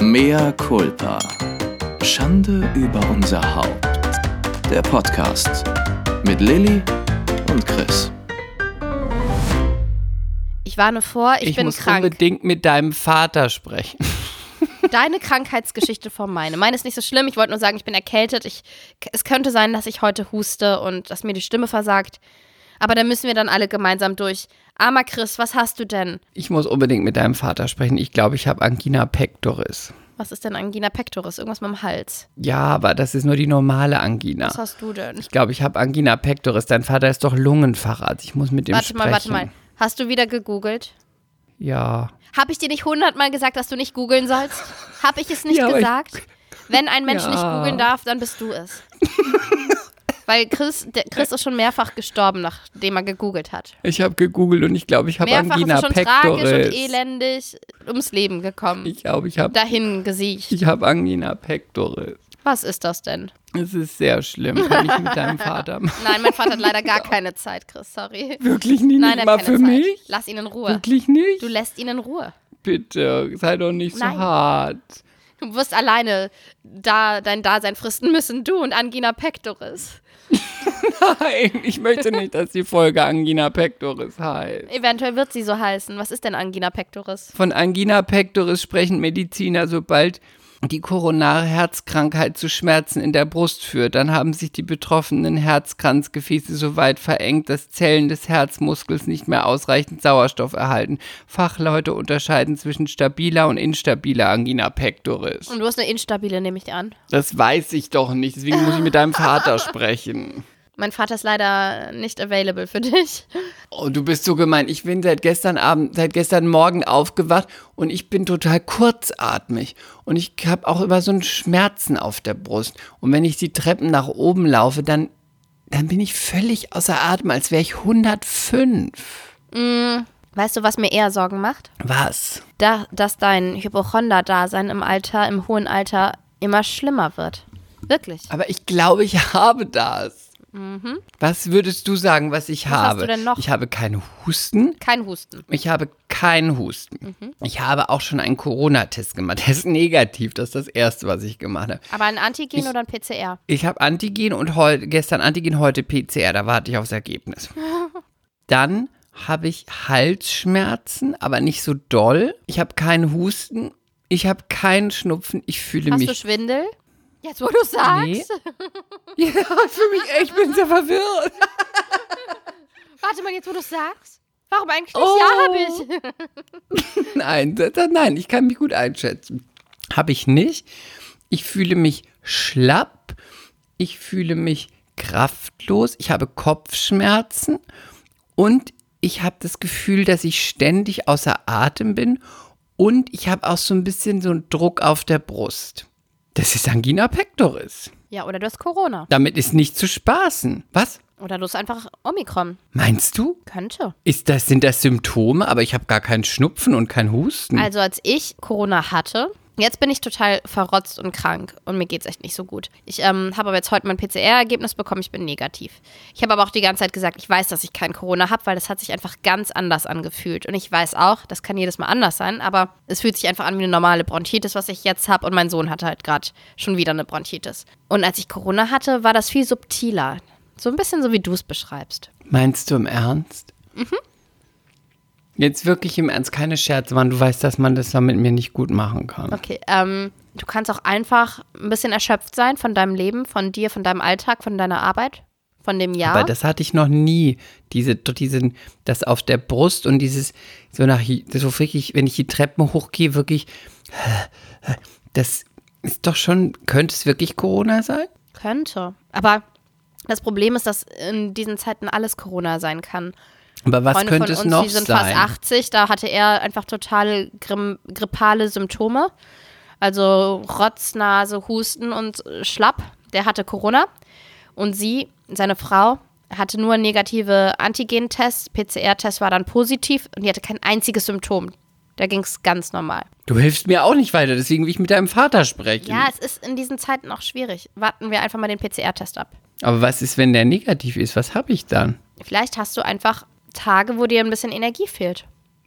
Mea culpa. Schande über unser Haupt. Der Podcast mit Lilly und Chris. Ich warne vor, ich, Ich, bin muss krank. unbedingt mit deinem Vater sprechen. Deine Krankheitsgeschichte vor meine. Meine ist nicht so schlimm. Ich wollte nur sagen, ich bin erkältet. Ich, es könnte sein, dass ich heute huste und dass mir die Stimme versagt. Aber da müssen wir dann alle gemeinsam durch. Armer Chris, was hast du denn? Ich muss unbedingt mit deinem Vater sprechen. Ich glaube, ich habe Angina pectoris. Was ist denn Angina pectoris? Irgendwas mit dem Hals. Ja, aber das ist nur die normale Angina. Was hast du denn? Ich glaube, ich habe Angina pectoris. Dein Vater ist doch Lungenfacharzt. Ich muss mit Warte sprechen. mal, warte mal. Hast du wieder gegoogelt? Ja. Habe ich dir nicht hundertmal gesagt, dass du nicht googeln sollst? Habe ich es nicht Ja, gesagt? Wenn ein Mensch Ja. nicht googeln darf, dann bist du es. Weil Chris, der Chris ist schon mehrfach gestorben, nachdem er gegoogelt hat. Ich habe gegoogelt und ich glaube, ich habe Mehrfach Angina ist er schon tragisch und pectoris. elendig ums Leben gekommen. Ich glaube, ich habe Dahin gesiecht. ich habe Angina pectoris. Was ist das denn? Es ist sehr schlimm, kann ich mit deinem Vater machen. Nein, mein Vater hat leider gar keine Zeit, Chris, sorry. Wirklich nicht, Nein, nicht mal für Zeit. mich? Lass ihn in Ruhe. Wirklich nicht? Du lässt ihn in Ruhe. Bitte, sei doch nicht so Nein. hart. Du wirst alleine da dein Dasein fristen müssen, du und Angina pectoris. Nein, ich möchte nicht, dass die Folge Angina pectoris heißt. Eventuell wird sie so heißen. Was ist denn Angina pectoris? Von Angina pectoris sprechen Mediziner, sobald die koronare Herzkrankheit zu Schmerzen in der Brust führt. Dann haben sich die betroffenen Herzkranzgefäße so weit verengt, dass Zellen des Herzmuskels nicht mehr ausreichend Sauerstoff erhalten. Fachleute unterscheiden zwischen stabiler und instabiler Angina pectoris. Und du hast eine instabile, nehme ich an. Das weiß ich doch nicht, deswegen muss ich mit deinem Vater sprechen. Mein Vater ist leider nicht available für dich. Oh, du bist so gemein. Ich bin seit gestern Abend, seit gestern Morgen aufgewacht und ich bin total kurzatmig. Und ich habe auch immer so einen Schmerzen auf der Brust. Und wenn ich die Treppen nach oben laufe, dann, dann bin ich völlig außer Atem, als wäre ich 105. Weißt du, was mir eher Sorgen macht? Was? Da, dass dein Hypochonder-Dasein im Alter, im hohen Alter immer schlimmer wird. Wirklich. Aber ich glaube, ich habe das. Was würdest du sagen, was ich Mhm. Was hast habe? du denn noch? Ich habe keinen Husten. Kein Husten. Ich habe keinen Husten. Mhm. Ich habe auch schon einen Corona-Test gemacht. Der ist negativ. Das ist das Erste, was ich gemacht habe. Aber ein Antigen oder ein PCR? Ich habe Antigen und heu gestern Antigen, heute PCR. Da warte ich aufs Ergebnis. Dann habe ich Halsschmerzen, aber nicht so doll. Ich habe keinen Husten. Ich habe keinen Schnupfen. Ich fühle Hast mich. du Schwindel? Jetzt, wo du sagst. Nee. ja, für mich ich bin sehr verwirrt. Warte mal, jetzt, wo du sagst. Warum eigentlich nicht? Oh. Ja, habe ich. Nein, das, das, nein, ich kann mich gut einschätzen. Habe ich nicht. Ich fühle mich schlapp. Ich fühle mich kraftlos. Ich habe Kopfschmerzen. Und ich habe das Gefühl, dass ich ständig außer Atem bin. Und ich habe auch so ein bisschen so einen Druck auf der Brust. Das ist Angina pectoris. Ja, oder du hast Corona. Damit ist nicht zu spaßen. Was? Oder du hast einfach Omikron. Meinst du? Könnte. Ist das, sind das Symptome, aber ich habe gar keinen Schnupfen und kein Husten? Also als ich Corona hatte, jetzt bin ich total verrotzt und krank und mir geht's echt nicht so gut. Ich ähm, habe aber jetzt heute mein PCR-Ergebnis bekommen, ich bin negativ. Ich habe aber auch die ganze Zeit gesagt, ich weiß, dass ich kein Corona habe, weil das hat sich einfach ganz anders angefühlt. Und ich weiß auch, das kann jedes Mal anders sein, aber es fühlt sich einfach an wie eine normale Bronchitis, was ich jetzt habe. Und mein Sohn hatte halt gerade schon wieder eine Bronchitis. Und als ich Corona hatte, war das viel subtiler. So ein bisschen so, wie du es beschreibst. Meinst du im Ernst? Mhm. Jetzt wirklich im Ernst, keine Scherze, Mann. Du weißt, dass man das da mit mir nicht gut machen kann. Okay, ähm, du kannst auch einfach ein bisschen erschöpft sein von deinem Leben, von dir, von deinem Alltag, von deiner Arbeit, von dem Jahr. Aber das hatte ich noch nie. Diese, diesen, das auf der Brust und dieses, so nach, so wirklich, wenn ich die Treppen hochgehe, wirklich, das ist doch schon, könnte es wirklich Corona sein? Könnte. Aber das Problem ist, dass in diesen Zeiten alles Corona sein kann. Aber was Freunde könnte von es noch die sind sein? fast 80, da hatte er einfach total grippale Symptome. Also Rotz, Nase, Husten und Schlapp. Der hatte Corona. Und sie, seine Frau, hatte nur negative Antigen-Tests. PCR-Test war dann positiv und die hatte kein einziges Symptom. Da ging es ganz normal. Du hilfst mir auch nicht weiter, deswegen will ich mit deinem Vater sprechen. Ja, es ist in diesen Zeiten auch schwierig. Warten wir einfach mal den PCR-Test ab. Aber was ist, wenn der negativ ist? Was habe ich dann? Vielleicht hast du einfach Tage, wo dir ein bisschen Energie fehlt.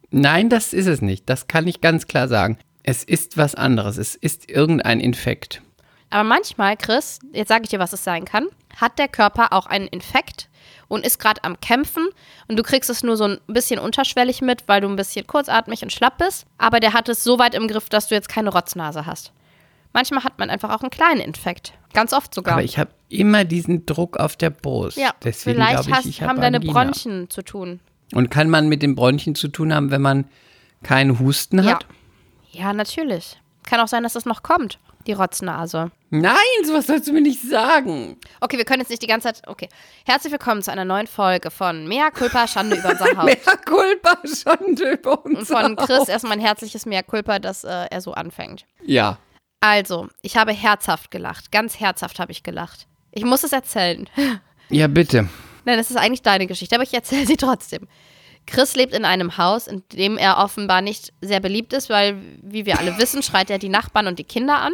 Nein, das ist es nicht. Das kann ich ganz klar sagen. Es ist was anderes. Es ist irgendein Infekt. Aber manchmal, Chris, jetzt sage ich dir, was es sein kann, hat der Körper auch einen Infekt und ist gerade am Kämpfen und du kriegst es nur so ein bisschen unterschwellig mit, weil du ein bisschen kurzatmig und schlapp bist. Aber der hat es so weit im Griff, dass du jetzt keine Rotznase hast. Manchmal hat man einfach auch einen kleinen Infekt. Ganz oft sogar. Aber ich habe immer diesen Druck auf der Brust. ja, Deswegen vielleicht ich, hast, ich hab haben deine Angina. Bronchien zu tun. Und kann man mit den Bronchien zu tun haben, wenn man keinen Husten hat? Ja, natürlich. Kann auch sein, dass das noch kommt, die Rotznase. Nein, sowas sollst du mir nicht sagen. Okay, wir können jetzt nicht die ganze Zeit. Okay. Herzlich willkommen zu einer neuen Folge von Mea Culpa, Schande über unser Haupt. Mea culpa, Schande über uns. Und von Chris erstmal ein herzliches Mea Culpa, dass äh, er so anfängt. Ja. Also, ich habe herzhaft gelacht. Ganz herzhaft habe ich gelacht. Ich muss es erzählen. Ja, bitte. Nein, das ist eigentlich deine Geschichte, aber ich erzähle sie trotzdem. Chris lebt in einem Haus, in dem er offenbar nicht sehr beliebt ist, weil, wie wir alle wissen, schreit er die Nachbarn und die Kinder an.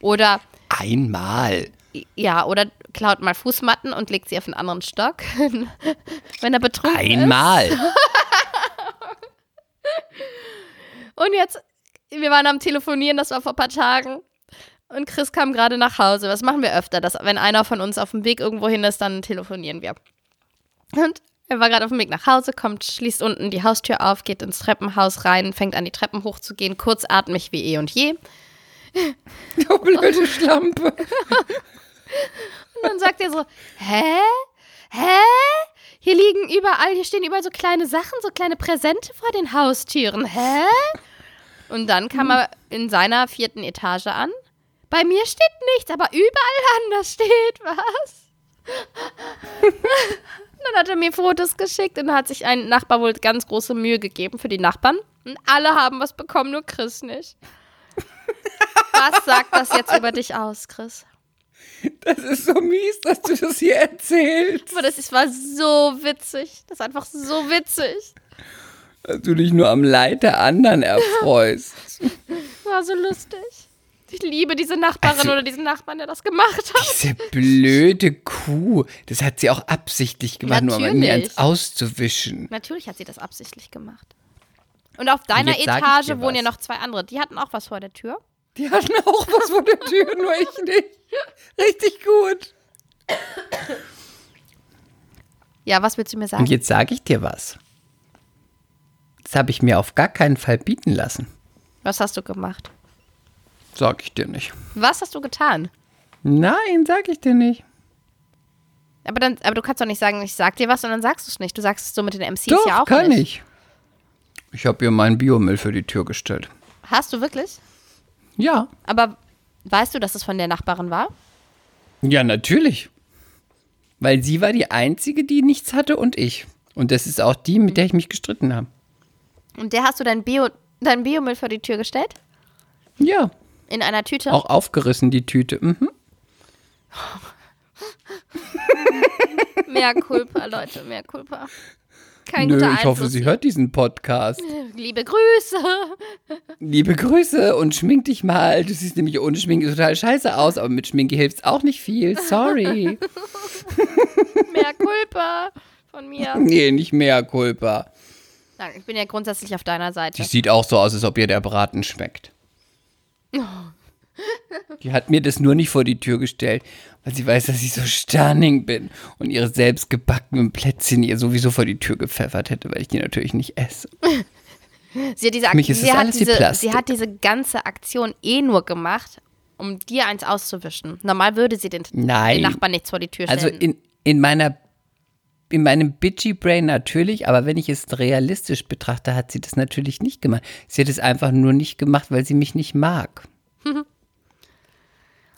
Oder, Einmal. ja, oder klaut mal Fußmatten und legt sie auf einen anderen Stock, wenn er betrunken ist. Einmal. Und jetzt, wir waren am Telefonieren, das war vor ein paar Tagen. Und Chris kam gerade nach Hause. Was machen wir öfter? Dass, wenn einer von uns auf dem Weg irgendwo hin ist, dann telefonieren wir. Und er war gerade auf dem Weg nach Hause, kommt, schließt unten die Haustür auf, geht ins Treppenhaus rein, fängt an, die Treppen hochzugehen, kurzatmig wie eh und je. Du blöde Schlampe. Und dann sagt er so, hä? Hä? Hier liegen überall, hier stehen überall so kleine Sachen, so kleine Präsente vor den Haustüren. Hä? Und dann kam er in seiner vierten Etage an. Bei mir steht nichts, aber überall anders steht was. dann hat er mir Fotos geschickt und hat sich ein Nachbar wohl ganz große Mühe gegeben für die Nachbarn. Und alle haben was bekommen, nur Chris nicht. Was sagt das jetzt über dich aus, Chris? Das ist so mies, dass du das hier erzählst. Aber das ist, war so witzig. Das ist einfach so witzig. Dass du dich nur am Leid der anderen erfreust. War so lustig. Ich liebe diese Nachbarin Also- oder diesen Nachbarn, der das gemacht hat. Diese blöde Kuh. Das hat sie auch absichtlich gemacht, nur um mir Natürlich. eins auszuwischen. Natürlich hat sie das absichtlich gemacht. Und auf deiner ich Etage wohnen ja was. noch zwei andere. Die hatten auch was vor der Tür. Die hatten auch was vor der Tür, nur ich nicht. Richtig gut. Ja, was willst du mir sagen? Und jetzt sage ich dir was. Das habe ich mir auf gar keinen Fall bieten lassen. Was hast du gemacht? Sag ich dir nicht. Was hast du getan? Nein, sag ich dir nicht. Aber, dann, aber du kannst doch nicht sagen, ich sag dir was und dann sagst du es nicht. Du sagst es so mit den MCs Doch, ja auch kann nicht. ich. Ich habe ihr meinen Biomüll für die Tür gestellt. Hast du wirklich? Ja. Aber weißt du, dass es von der Nachbarin war? Ja, natürlich. Weil sie war die Einzige, die nichts hatte und ich. Und das ist auch die, mit der ich mich gestritten habe. Und der hast du dein, Bio, dein Biomüll vor die Tür gestellt? Ja. In einer Tüte? Auch aufgerissen, die Tüte. Mhm. Mehr Culpa, Leute, mehr Culpa. Kein Nö, guter ich hoffe, sie hört diesen Podcast. Liebe Grüße. Liebe Grüße und schmink dich mal. Du siehst nämlich ohne Schminke total scheiße aus, aber mit Schminke hilft's auch nicht viel. Sorry. Mehr Culpa von mir. nee, nicht mehr Culpa. Nein, ich bin ja grundsätzlich auf deiner Die Seite. sieht auch so aus, als ob ihr der Braten schmeckt. Die hat mir das nur nicht vor die Tür gestellt, weil sie weiß, dass ich so stunning bin und ihre selbstgebackenen Plätzchen ihr sowieso vor die Tür gepfeffert hätte, weil ich die natürlich nicht esse. Sie hat diese, Ak mich ist sie hat diese, sie hat diese ganze Aktion eh nur gemacht, um dir eins auszuwischen. Normal würde sie den, Nein. den Nachbarn nichts vor die Tür stellen. Also in, in meiner in meinem bitchy Brain natürlich, aber wenn ich es realistisch betrachte, hat sie das natürlich nicht gemacht. Sie hat es einfach nur nicht gemacht, weil sie mich nicht mag.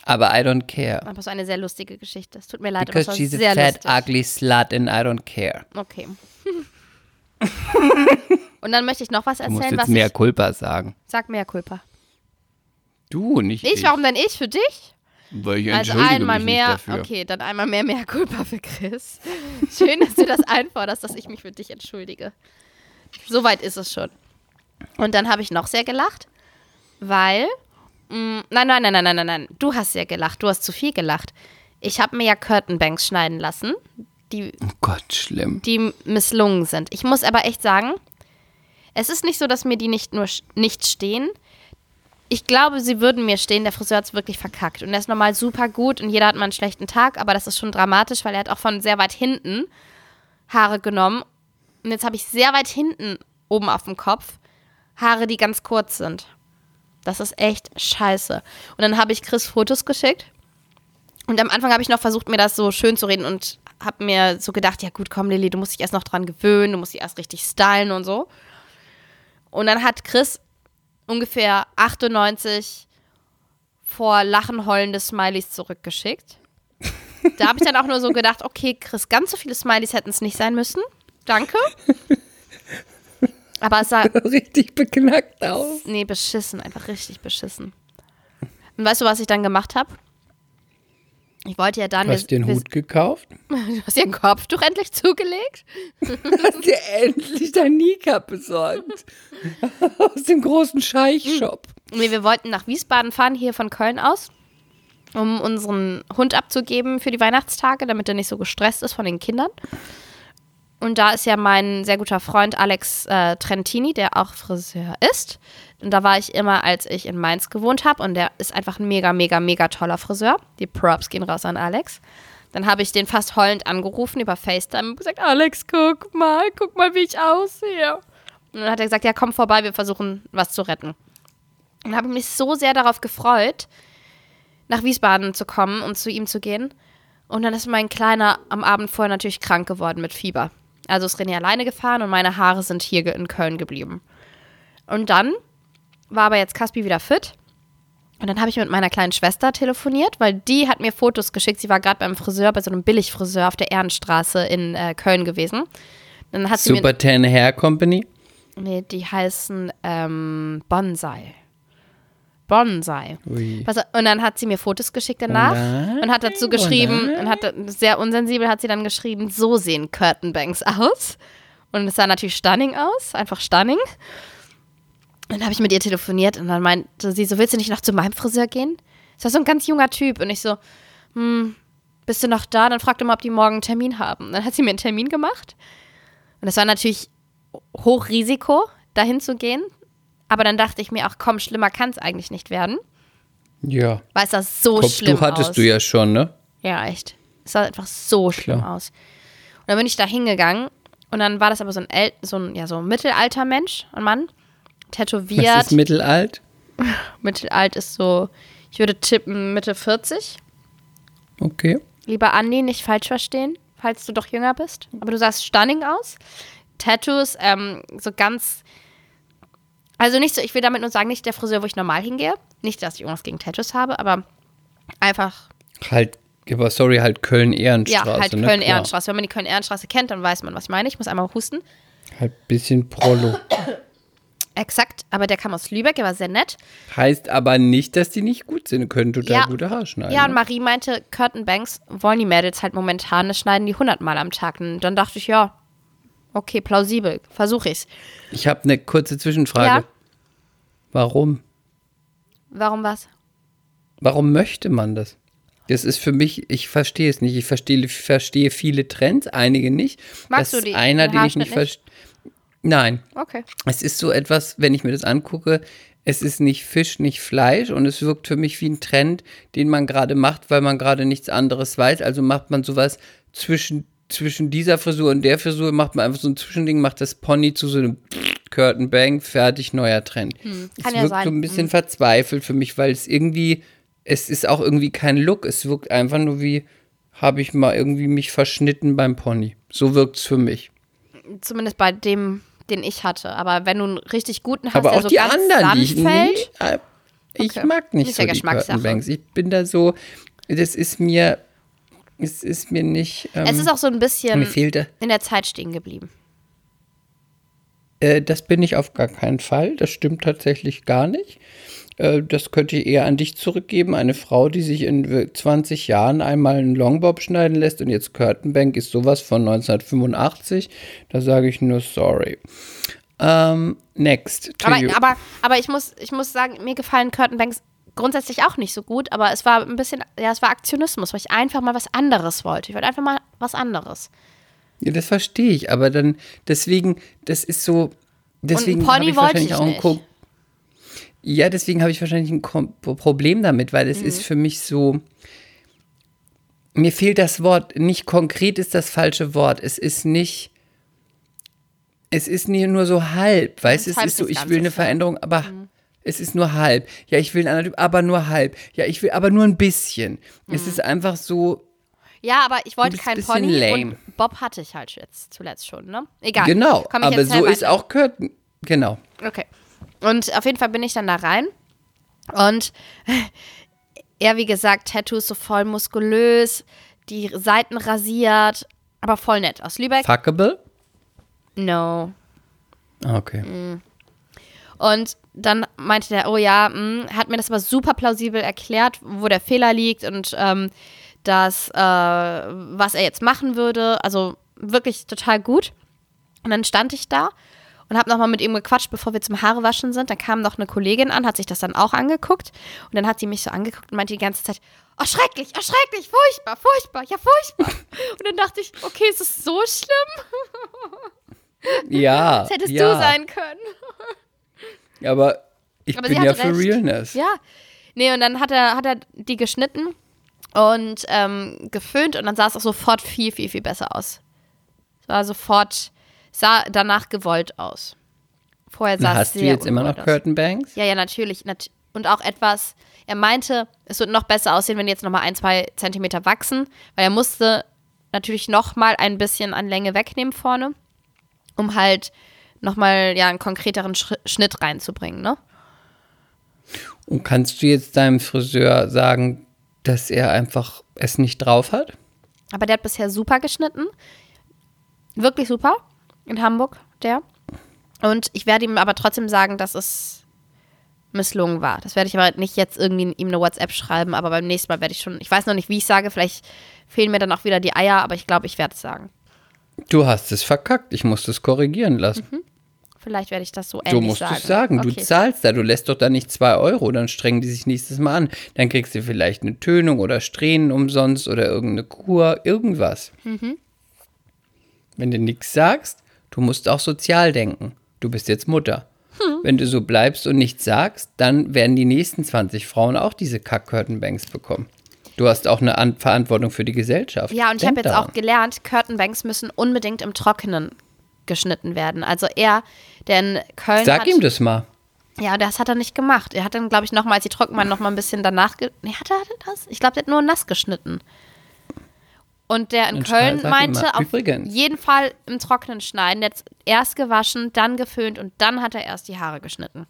aber I don't care. aber so eine sehr lustige Geschichte. Es tut mir leid, aber Because war she's a fat, lustig. ugly slut and I don't care. Okay. Und dann möchte ich noch was Du musst erzählen, jetzt was mehr ich... Culpa sagen. Sag mehr Culpa. Du, nicht Ich, ich. warum denn ich für dich? Weil ich Also einmal mehr, okay, dann einmal mehr mehr Culpa für Chris. Schön, dass du das einforderst, dass ich mich für dich entschuldige. Soweit ist es schon. Und dann habe ich noch sehr gelacht, weil, mh, nein, nein, nein, nein, nein, nein, nein, du hast sehr gelacht, du hast zu viel gelacht. Ich habe mir ja Curtainbanks schneiden lassen, die, Oh Gott, schlimm. die misslungen sind. Ich muss aber echt sagen, es ist nicht so, dass mir die nicht nur nicht stehen. Ich glaube, sie würden mir stehen, der Friseur hat es wirklich verkackt. Und er ist normal super gut und jeder hat mal einen schlechten Tag, aber das ist schon dramatisch, weil er hat auch von sehr weit hinten Haare genommen. Und jetzt habe ich sehr weit hinten oben auf dem Kopf Haare, die ganz kurz sind. Das ist echt scheiße. Und dann habe ich Chris Fotos geschickt. Und am Anfang habe ich noch versucht, mir das so schön zu reden und habe mir so gedacht, ja gut, komm Lilly, du musst dich erst noch dran gewöhnen, du musst dich erst richtig stylen und so. Und dann hat Chris ungefähr 98 vor Lachen heulende Smileys zurückgeschickt. Da habe ich dann auch nur so gedacht, okay, Chris, ganz so viele Smileys hätten es nicht sein müssen. Danke. Aber es sah Richtig beknackt aus. Nee, beschissen, einfach richtig beschissen. Und weißt du, was ich dann gemacht habe? Ich wollte ja dann. Du hast dir den wir- Hut gekauft? Du hast dir ein Kopftuch endlich zugelegt? Hast dir endlich dein Kneecap besorgt. Aus dem großen Scheich-Shop. Nee, wir wollten nach Wiesbaden fahren, hier von Köln aus, um unseren Hund abzugeben für die Weihnachtstage, damit er nicht so gestresst ist von den Kindern. Und da ist ja mein sehr guter Freund Alex äh, Trentini, der auch Friseur ist. Und da war ich immer, als ich in Mainz gewohnt habe. Und der ist einfach ein mega, mega, mega toller Friseur. Die Props gehen raus an Alex. Dann habe ich den fast heulend angerufen über FaceTime und gesagt, Alex, guck mal, guck mal, wie ich aussehe. Und dann hat er gesagt, ja, komm vorbei, wir versuchen, was zu retten. Und habe mich so sehr darauf gefreut, nach Wiesbaden zu kommen und zu ihm zu gehen. Und dann ist mein Kleiner am Abend vorher natürlich krank geworden mit Fieber. Also ist René alleine gefahren und meine Haare sind hier in Köln geblieben. Und dann war aber jetzt Caspi wieder fit. Und dann habe ich mit meiner kleinen Schwester telefoniert, weil die hat mir Fotos geschickt. Sie war gerade beim Friseur, bei so einem Billigfriseur auf der Ehrenstraße in äh, Köln gewesen. Dann hat Super Tan Hair Company. Nee, die heißen ähm, Bonsai. Bonsai. Ui. Und dann hat sie mir Fotos geschickt danach nein, und hat dazu geschrieben, und hat sehr unsensibel hat sie dann geschrieben, so sehen Curtain Banks aus. Und es sah natürlich stunning aus, einfach stunning. Dann habe ich mit ihr telefoniert und dann meinte sie so, willst du nicht noch zu meinem Friseur gehen? Das war so ein ganz junger Typ. Und ich so, hm, bist du noch da? Dann fragte mal, ob die morgen einen Termin haben. Und dann hat sie mir einen Termin gemacht. Und es war natürlich Hochrisiko, dahin zu gehen. Aber dann dachte ich mir, ach komm, schlimmer kann es eigentlich nicht werden. Ja. Weil es sah so schlimm Kopftuch hattest aus. du ja schon, ne? Ja, echt. Es sah einfach so schlimm Klar. aus. Und dann bin ich da hingegangen und dann war das aber so ein, El so ein, ja, so ein mittelalter Mensch, ein Mann, tätowiert. Das ist mittelalt. Mittelalt ist so, ich würde tippen Mitte 40. Okay. Lieber Andi, nicht falsch verstehen, falls du doch jünger bist. Aber du sahst stunning aus. Tattoos, ähm, so ganz. Also nicht so, ich will damit nur sagen, nicht der Friseur, wo ich normal hingehe. Nicht, dass ich irgendwas gegen Tattoos habe, aber einfach, Halt, aber sorry, halt Köln-Ehrenstraße. ja, halt ne? Köln-Ehrenstraße. Wenn man die Köln-Ehrenstraße kennt, dann weiß man, was ich meine. Ich muss einmal husten. Halt bisschen Prollo. Exakt, aber der kam aus Lübeck, der war sehr nett. Heißt aber nicht, dass die nicht gut sind. Können total Ja. gute Haare schneiden. Ja, und ne? Marie meinte, Curtain Banks wollen die Mädels halt momentan, das schneiden die 100 Mal am Tag. Und dann dachte ich, ja, okay, plausibel, versuche ich's. Ich habe eine kurze Zwischenfrage. Ja. Warum? Warum was? Warum möchte man das? Das ist für mich, ich verstehe es nicht. Ich verstehe, verstehe viele Trends, einige nicht. Magst das du die- einer, den ich nicht? verstehe. Nein, Okay. es ist so etwas, wenn ich mir das angucke, es ist nicht Fisch, nicht Fleisch und es wirkt für mich wie ein Trend, den man gerade macht, weil man gerade nichts anderes weiß. Also macht man sowas zwischen, zwischen dieser Frisur und der Frisur, macht man einfach so ein Zwischending, macht das Pony zu so einem Curtain Bang, fertig, neuer Trend. es Hm, kann ja wirkt sein. so ein bisschen verzweifelt für mich, weil es irgendwie, es ist auch irgendwie kein Look, es wirkt einfach nur wie, habe ich mal irgendwie mich verschnitten beim Pony. So wirkt es für mich. Zumindest bei dem, den ich hatte. Aber wenn du einen richtig guten hast, Aber der auch so die ganz anderen, die ich nicht, äh, ich Okay. mag nicht Ist so ja die. Curtain Banks. Ich bin da so, das ist mir, es ist mir nicht, ähm, es ist auch so ein bisschen in der Zeit stehen geblieben. äh, das bin ich auf gar keinen Fall, das stimmt tatsächlich gar nicht. Äh, Das könnte ich eher an dich zurückgeben. Eine Frau, die sich in 20 Jahren einmal einen Longbob schneiden lässt und jetzt Curtain Bank ist sowas von 1985. Da sage ich nur sorry. Ähm, next. Aber, aber, aber ich, muss, ich muss sagen, mir gefallen Curtain Banks grundsätzlich auch nicht so gut, aber es war ein bisschen, ja, es war Aktionismus, weil ich einfach mal was anderes wollte. Ich wollte einfach mal was anderes. Ja, das verstehe ich, aber dann, deswegen, das ist so, deswegen Pony habe ich wollte wahrscheinlich ich auch einen Ja, deswegen habe ich wahrscheinlich ein Problem damit, weil es Mhm. ist für mich so. Mir fehlt das Wort. Nicht konkret ist das falsche Wort. Es ist nicht. Es ist nie nur so halb, weißt du? Es ist so, ich will eine. Veränderung, aber es ist nur halb. Ja, ich will eine Analyse, aber nur halb. Ja, ich will aber nur ein bisschen. Es ist einfach so, Ja, aber ich wollte kein Pony lame. und Bob hatte ich halt jetzt zuletzt schon, ne? Egal. genau. Komm, ich Aber so ist auch Curtain. Genau. Okay. Und auf jeden Fall bin ich dann da rein und er, wie gesagt, Tattoos so voll muskulös, die Seiten rasiert, aber voll nett. Aus Lübeck? Fuckable? No. Ah, Okay. Mhm. Und dann meinte der, oh ja, mh, hat mir das aber super plausibel erklärt, wo der Fehler liegt und ähm, das, äh, was er jetzt machen würde. Also wirklich total gut. Und dann stand ich da und habe nochmal mit ihm gequatscht, bevor wir zum Haarewaschen sind. Da kam noch eine Kollegin an, hat sich das dann auch angeguckt. Und dann hat sie mich so angeguckt und meinte die ganze Zeit, oh schrecklich, oh schrecklich, furchtbar, furchtbar, ja furchtbar. und dann dachte ich, okay, ist es so schlimm? Ja. Das hättest ja. du sein können. Aber ich Aber bin ja für recht. Realness. Ja. Nee, und dann hat er, hat er die geschnitten und ähm, geföhnt und dann sah es auch sofort viel, viel, viel besser aus. Es war sofort, sah danach gewollt aus. Vorher sah Na, es hast du sehr jetzt immer noch aus. Curtain Banks? Ja, ja, natürlich. Nat und auch etwas, er meinte, es wird noch besser aussehen, wenn die jetzt nochmal ein, zwei Zentimeter wachsen, weil er musste natürlich nochmal ein bisschen an Länge wegnehmen vorne, um halt nochmal ja, einen konkreteren Schri Schnitt reinzubringen, ne? Und kannst du jetzt deinem Friseur sagen, dass er einfach es nicht drauf hat? Aber der hat bisher super geschnitten. Wirklich super. In Hamburg, der. Und ich werde ihm aber trotzdem sagen, dass es misslungen war. Das werde ich aber nicht jetzt irgendwie ihm eine WhatsApp schreiben, aber beim nächsten Mal werde ich schon, ich weiß noch nicht, wie ich sage, vielleicht fehlen mir dann auch wieder die Eier, aber ich glaube, ich werde es sagen. Du hast es verkackt. Ich muss es korrigieren lassen. Vielleicht werde ich das so ähnlich so musst sagen. du es sagen. Du Okay. zahlst da. Du lässt doch da nicht zwei Euro. Dann strengen die sich nächstes Mal an. Dann kriegst du vielleicht eine Tönung oder Strähnen umsonst oder irgendeine Kur, irgendwas. Mhm. Wenn du nichts sagst, du musst auch sozial denken. Du bist jetzt Mutter. Hm. Wenn du so bleibst und nichts sagst, dann werden die nächsten 20 Frauen auch diese Kack-Curtain-Banks bekommen. Du hast auch eine An Verantwortung für die Gesellschaft. Ja, und ich Denk habe jetzt daran. auch gelernt, Curtainbanks müssen unbedingt im Trockenen geschnitten werden. Also er, der in Köln Sag hat, ihm das mal. Ja, das hat er nicht gemacht. Er hat dann, glaube ich, nochmal, als die trocken waren, nochmal ein bisschen danach. Nee, hat er das? Ich glaube, der hat nur nass geschnitten. Und der in Dann Köln meinte, auf übrigens. jeden Fall im Trockenen schneiden. Hat erst gewaschen, dann geföhnt und dann hat er erst die Haare geschnitten.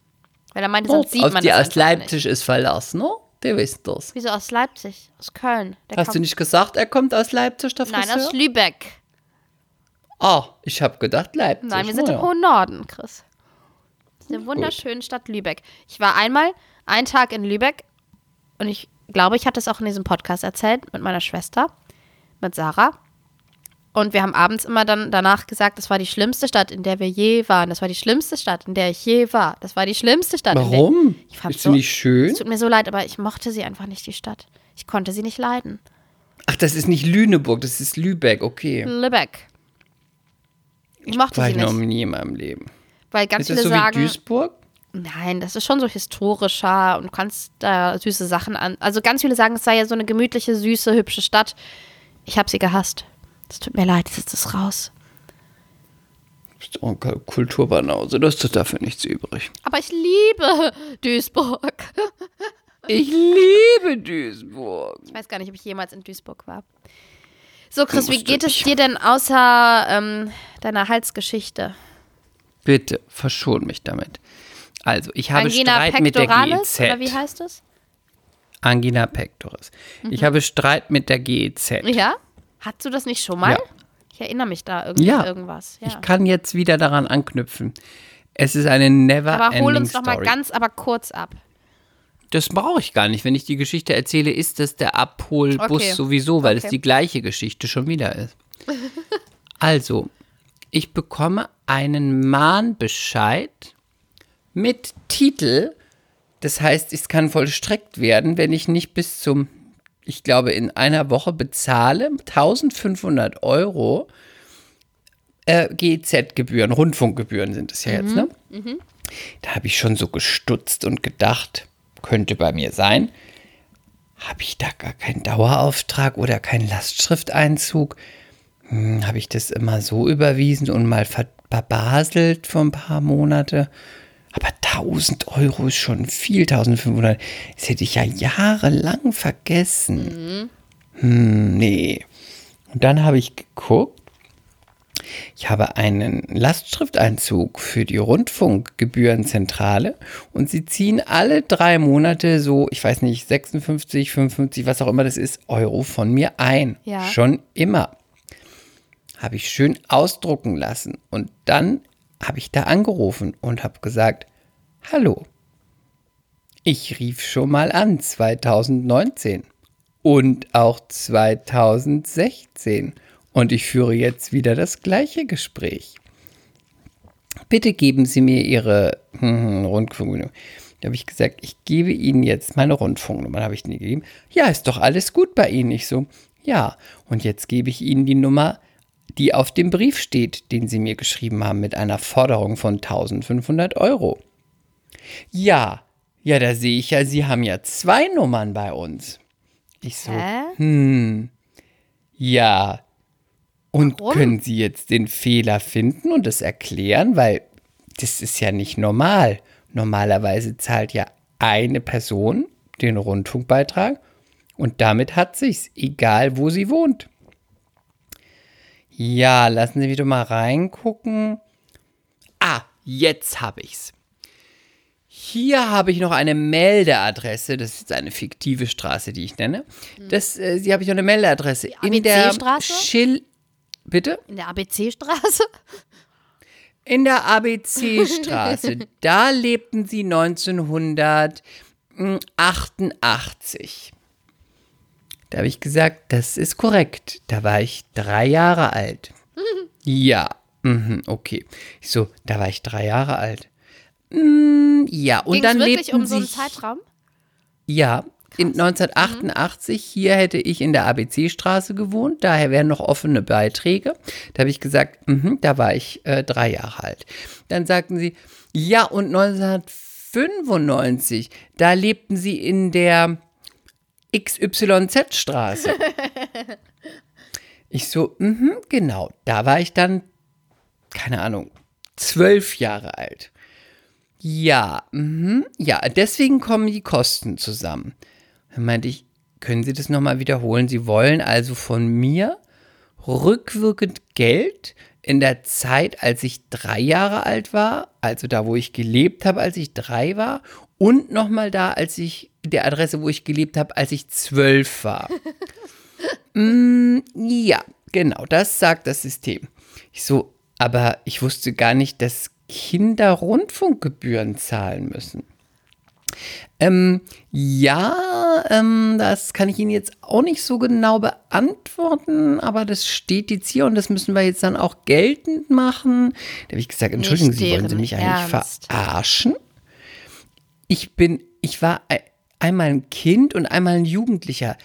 Weil er meinte, sonst sieht Auf man die das aus Leipzig ist verlassen, ne? Der wisst das. Nicht. Wieso aus Leipzig? Aus Köln? Der Hast du nicht gesagt, er kommt aus Leipzig, der Friseur? Nein, aus Lübeck. Ah, ich habe gedacht Leipzig. Nein, wir sind Na im hohen Norden, Chris. Das ist eine wunderschöne Stadt Lübeck. Ich war einmal einen Tag in Lübeck und ich glaube, ich hatte es auch in diesem Podcast erzählt mit meiner Schwester, mit Sarah. Und wir haben abends immer dann danach gesagt, das war die schlimmste Stadt, in der wir je waren. Das war die schlimmste Stadt, in der ich je war. Das war die schlimmste Stadt. Warum? ich fand ist so, sie nicht schön? Es tut mir so leid, aber ich mochte sie einfach nicht, die Stadt. Ich konnte sie nicht leiden. Ach, das ist nicht Lüneburg, das ist Lübeck, okay. Lübeck. Ich mochte War sie ich noch nicht, nie in meinem Leben. weil ganz Ist das viele so wie sagen, Duisburg? Nein, das ist schon so historischer und du kannst da süße Sachen an. Also ganz viele sagen, es sei ja so eine gemütliche, süße, hübsche Stadt. Ich habe sie gehasst. Es tut mir leid, jetzt ist es raus. Bist du ein Kulturbanause, das ist dafür nichts übrig. Aber ich liebe Duisburg. Ich liebe Duisburg. Ich weiß gar nicht, ob ich jemals in Duisburg war. So, Chris, wie du geht es dir denn außer ähm, deiner Halsgeschichte? Bitte, verschon mich damit. Also, ich habe Angina Streit mit der pectoralis GEZ. oder wie heißt es? Angina pectoris. Ich habe Streit mit der GEZ. Ja? Hattest du das nicht schon mal? Ja. Ich erinnere mich da irgendwie Ja. an irgendwas. Ja. Ich kann jetzt wieder daran anknüpfen. Es ist eine never aber hol uns doch mal ganz, aber kurz ab. Das brauche ich gar nicht. Wenn ich die Geschichte erzähle, ist das der Abholbus Okay. sowieso, weil Okay. es die gleiche Geschichte schon wieder ist. also, ich bekomme einen Mahnbescheid mit Titel. Das heißt, es kann vollstreckt werden, wenn ich nicht bis zum, ich glaube, in einer Woche bezahle 1500 Euro äh, GZ-Gebühren, Rundfunkgebühren sind es ja jetzt, ne? Da habe ich schon so gestutzt und gedacht, könnte bei mir sein. Habe ich da gar keinen Dauerauftrag oder keinen Lastschrifteinzug? Hm, habe ich das immer so überwiesen und mal verbaselt vor ein paar Monate? Aber 1000 Euro ist schon viel, 1500. Das hätte ich ja jahrelang vergessen. Hm, nee. Und dann habe ich geguckt. Ich habe einen Lastschrifteinzug für die Rundfunkgebührenzentrale und sie ziehen alle drei Monate so, ich weiß nicht, 56, 55, was auch immer das ist, Euro von mir ein. Ja. Schon immer. Habe ich schön ausdrucken lassen und dann habe ich da angerufen und habe gesagt, hallo, ich rief schon mal an 2019 und auch 2016 und ich führe jetzt wieder das gleiche Gespräch. Bitte geben Sie mir Ihre hm, Rundfunknummer. Da habe ich gesagt, ich gebe Ihnen jetzt meine Rundfunknummer. Habe ich die gegeben. Ja, ist doch alles gut bei Ihnen. Ich so, ja. Und jetzt gebe ich Ihnen die Nummer, die auf dem Brief steht, den Sie mir geschrieben haben, mit einer Forderung von 1500 Euro. Ja, ja, da sehe ich ja, Sie haben ja zwei Nummern bei uns. Ich so, Hä? ja. Und Warum? können Sie jetzt den Fehler finden und das erklären? Weil das ist ja nicht normal. Normalerweise zahlt ja eine Person den Rundfunkbeitrag und damit hat sich's, egal wo sie wohnt. Ja, lassen Sie mich doch mal reingucken. Ah, jetzt habe ich's. Hier habe ich noch eine Meldeadresse. Das ist eine fiktive Straße, die ich nenne. Das, äh, hier habe ich noch eine Meldeadresse. In der ABC-Straße? Schill. Bitte? In der ABC-Straße? In der ABC-Straße. da lebten sie 1988. Da habe ich gesagt, das ist korrekt. Da war ich drei Jahre alt. Ja, mhm, okay. Ich so, da war ich drei Jahre alt. Mm, ja, und Ging dann wirklich um so einen Zeitraum? ja, in 1988, hier hätte ich in der ABC-Straße gewohnt, daher wären noch offene Beiträge. Da habe ich gesagt, mhm, da war ich äh, drei Jahre alt. Dann sagten sie, ja, und 1995, da lebten sie in der XYZ-Straße. ich so, mhm, genau, da war ich dann, keine Ahnung, zwölf Jahre alt. Ja, mhm, ja, deswegen kommen die Kosten zusammen. Dann meinte ich, können Sie das nochmal wiederholen? Sie wollen also von mir rückwirkend Geld in der Zeit, als ich drei Jahre alt war, also da, wo ich gelebt habe, als ich drei war, und nochmal da, als ich, der Adresse, wo ich gelebt habe, als ich zwölf war. mm, ja, genau, das sagt das System. Ich so, aber ich wusste gar nicht, dass Kinder Rundfunkgebühren zahlen müssen. Ähm, ja, ähm, das kann ich Ihnen jetzt auch nicht so genau beantworten, aber das steht jetzt hier und das müssen wir jetzt dann auch geltend machen. Da habe ich gesagt, entschuldigen Sie, wollen Sie mich eigentlich Ernst. verarschen? Ich bin, ich war ei- einmal ein Kind und einmal ein Jugendlicher.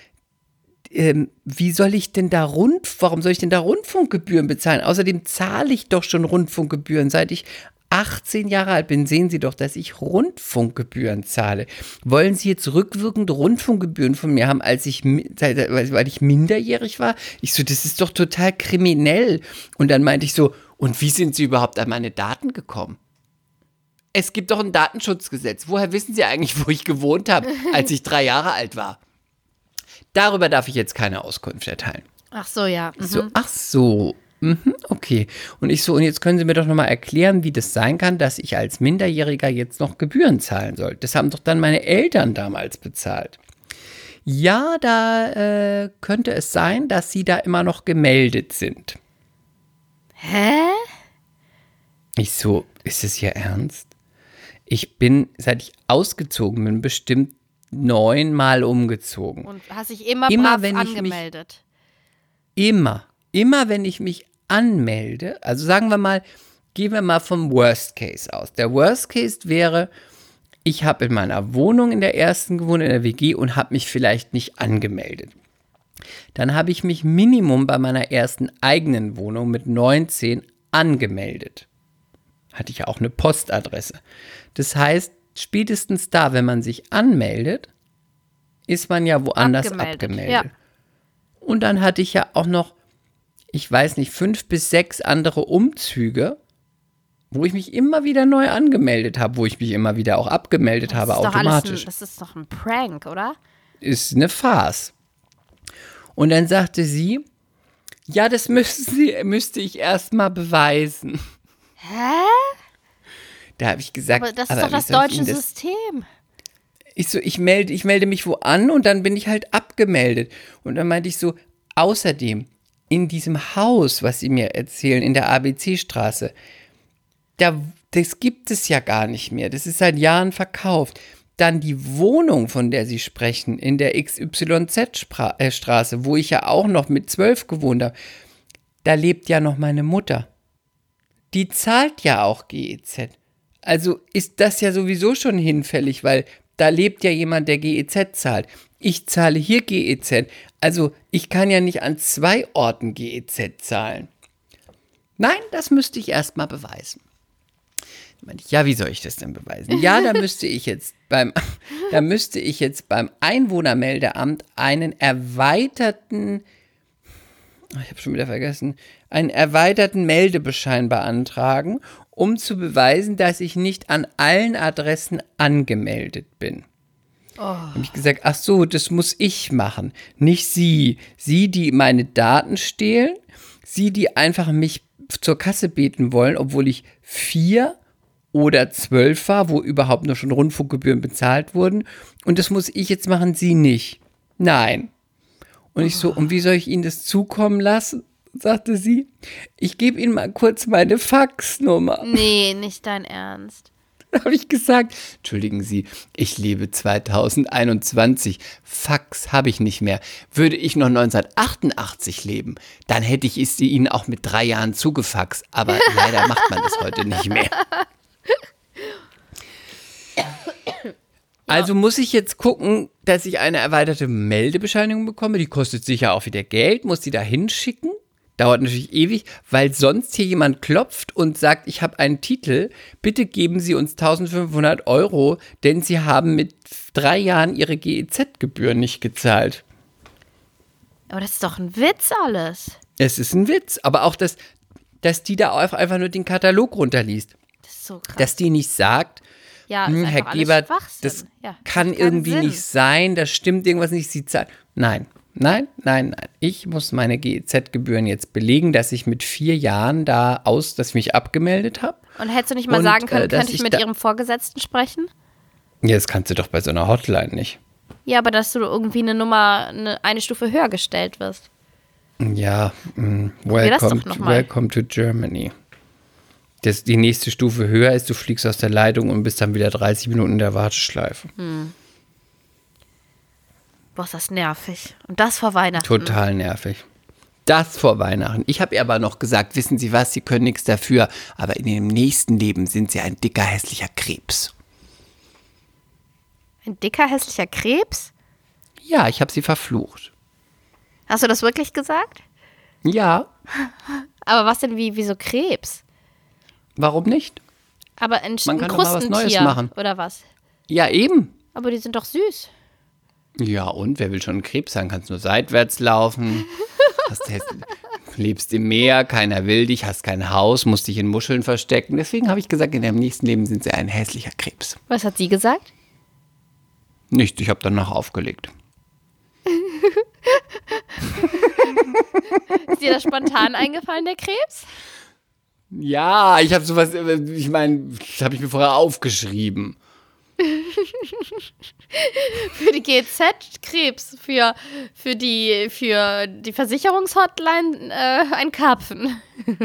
Ähm, wie soll ich denn da Rund, warum soll ich denn da Rundfunkgebühren bezahlen? Außerdem zahle ich doch schon Rundfunkgebühren, seit ich 18 Jahre alt bin. Sehen Sie doch, dass ich Rundfunkgebühren zahle. Wollen Sie jetzt rückwirkend Rundfunkgebühren von mir haben, als ich, weil ich minderjährig war? Ich so, das ist doch total kriminell. Und dann meinte ich so, und wie sind Sie überhaupt an meine Daten gekommen? Es gibt doch ein Datenschutzgesetz. Woher wissen Sie eigentlich, wo ich gewohnt habe, als ich drei Jahre alt war? Darüber darf ich jetzt keine Auskunft erteilen. Ach so, ja. Mhm. So, ach so. Mhm, okay. Und ich so, und jetzt können Sie mir doch nochmal erklären, wie das sein kann, dass ich als Minderjähriger jetzt noch Gebühren zahlen soll. Das haben doch dann meine Eltern damals bezahlt. Ja, da äh, könnte es sein, dass Sie da immer noch gemeldet sind. Hä? Ich so, ist es Ihr Ernst? Ich bin, seit ich ausgezogen bin, bestimmt neunmal umgezogen. Und hast dich immer, immer brav angemeldet? Mich, immer. Immer, wenn ich mich anmelde, also sagen wir mal, gehen wir mal vom Worst Case aus. Der Worst Case wäre, ich habe in meiner Wohnung in der ersten gewohnt, in der WG und habe mich vielleicht nicht angemeldet. Dann habe ich mich Minimum bei meiner ersten eigenen Wohnung mit 19 angemeldet hatte ich ja auch eine Postadresse. Das heißt, spätestens da, wenn man sich anmeldet, ist man ja woanders abgemeldet. abgemeldet. Ja. Und dann hatte ich ja auch noch, ich weiß nicht, fünf bis sechs andere Umzüge, wo ich mich immer wieder neu angemeldet habe, wo ich mich immer wieder auch abgemeldet das habe, ist automatisch. Ein, das ist doch ein Prank, oder? Ist eine Farce. Und dann sagte sie, ja, das müssen sie, müsste ich erst mal beweisen. Hä? Da habe ich gesagt. Aber das ist aber doch das deutsche das? System. Ich so, ich melde, ich melde mich wo an und dann bin ich halt abgemeldet. Und dann meinte ich so, außerdem, in diesem Haus, was sie mir erzählen, in der ABC-Straße, da, das gibt es ja gar nicht mehr. Das ist seit Jahren verkauft. Dann die Wohnung, von der sie sprechen, in der XYZ-Straße, äh, wo ich ja auch noch mit zwölf gewohnt habe, da lebt ja noch meine Mutter die zahlt ja auch GEZ. Also ist das ja sowieso schon hinfällig, weil da lebt ja jemand, der GEZ zahlt. Ich zahle hier GEZ. Also ich kann ja nicht an zwei Orten GEZ zahlen. Nein, das müsste ich erstmal beweisen. Ja, wie soll ich das denn beweisen? Ja, da müsste ich jetzt beim, da müsste ich jetzt beim Einwohnermeldeamt einen erweiterten Ah, ich habe schon wieder vergessen, einen erweiterten Meldebeschein beantragen, um zu beweisen, dass ich nicht an allen Adressen angemeldet bin. Oh. Habe ich gesagt, ach so, das muss ich machen, nicht Sie. Sie, die meine Daten stehlen, Sie, die einfach mich zur Kasse beten wollen, obwohl ich vier oder zwölf war, wo überhaupt nur schon Rundfunkgebühren bezahlt wurden. Und das muss ich jetzt machen, Sie nicht. Nein. Und ich so, und wie soll ich Ihnen das zukommen lassen? sagte sie. Ich gebe Ihnen mal kurz meine Faxnummer. Nee, nicht dein Ernst. Habe ich gesagt, entschuldigen Sie, ich lebe 2021. Fax habe ich nicht mehr. Würde ich noch 1988 leben, dann hätte ich es Ihnen auch mit drei Jahren zugefaxt. Aber leider macht man das heute nicht mehr. Also muss ich jetzt gucken, dass ich eine erweiterte Meldebescheinigung bekomme. Die kostet sicher auch wieder Geld, muss die da hinschicken. Dauert natürlich ewig, weil sonst hier jemand klopft und sagt, ich habe einen Titel, bitte geben Sie uns 1500 Euro, denn Sie haben mit drei Jahren Ihre GEZ-Gebühren nicht gezahlt. Aber das ist doch ein Witz alles. Es ist ein Witz, aber auch, dass, dass die da einfach nur den Katalog runterliest. Das ist so krass. Dass die nicht sagt, ja, hm, Herr Gebert, das ja, kann irgendwie Sinn. nicht sein, das stimmt irgendwas nicht, sie zahlt. Nein, nein, nein, nein. Ich muss meine GEZ-Gebühren jetzt belegen, dass ich mit vier Jahren da aus, dass ich mich abgemeldet habe. Und hättest du nicht mal und, sagen äh, können, könnte ich, ich mit ihrem Vorgesetzten sprechen? Ja, das kannst du doch bei so einer Hotline nicht. Ja, aber dass du irgendwie eine Nummer, eine, eine Stufe höher gestellt wirst. Ja, mm, welcome, welcome to Germany das, die nächste Stufe höher ist, du fliegst aus der Leitung und bist dann wieder 30 Minuten in der Warteschleife. Hm. Boah, ist das nervig. Und das vor Weihnachten. Total nervig. Das vor Weihnachten. Ich habe ihr aber noch gesagt, wissen Sie was, Sie können nichts dafür, aber in Ihrem nächsten Leben sind Sie ein dicker, hässlicher Krebs. Ein dicker, hässlicher Krebs? Ja, ich habe sie verflucht. Hast du das wirklich gesagt? Ja. aber was denn wie, wie so Krebs? Warum nicht? Aber ein, Man kann ein Krustentier was Neues machen. oder was? Ja, eben. Aber die sind doch süß. Ja, und wer will schon Krebs sein? Kannst nur seitwärts laufen. hast, lebst im Meer, keiner will dich, hast kein Haus, musst dich in Muscheln verstecken. Deswegen habe ich gesagt, in deinem nächsten Leben sind sie ein hässlicher Krebs. Was hat sie gesagt? Nichts, ich habe danach aufgelegt. Ist dir das spontan eingefallen, der Krebs? Ja, ich habe sowas, äh, ich meine, das habe ich mir vorher aufgeschrieben. für die GZ Krebs, für, für, die, für die Versicherungshotline äh, ein Karpfen.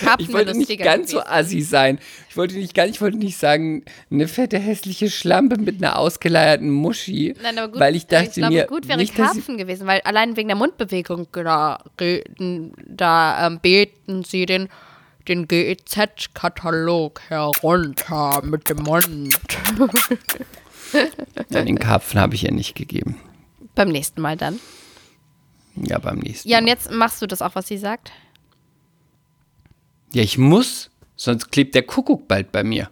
Karpfen ich wollte nicht ganz gewesen. so assi sein. Ich wollte nicht ich wollte nicht sagen, eine fette hässliche Schlampe mit einer ausgeleierten Muschi. Nein, aber gut, weil ich äh, dachte ich glaube, gut wäre nicht, Karpfen gewesen, weil allein wegen der Mundbewegung genau, da, da ähm, beten sie den den GEZ-Katalog herunter mit dem Mund. den Karpfen habe ich ihr nicht gegeben. Beim nächsten Mal dann. Ja, beim nächsten Mal. Ja, und jetzt machst du das auch, was sie sagt? Ja, ich muss, sonst klebt der Kuckuck bald bei mir.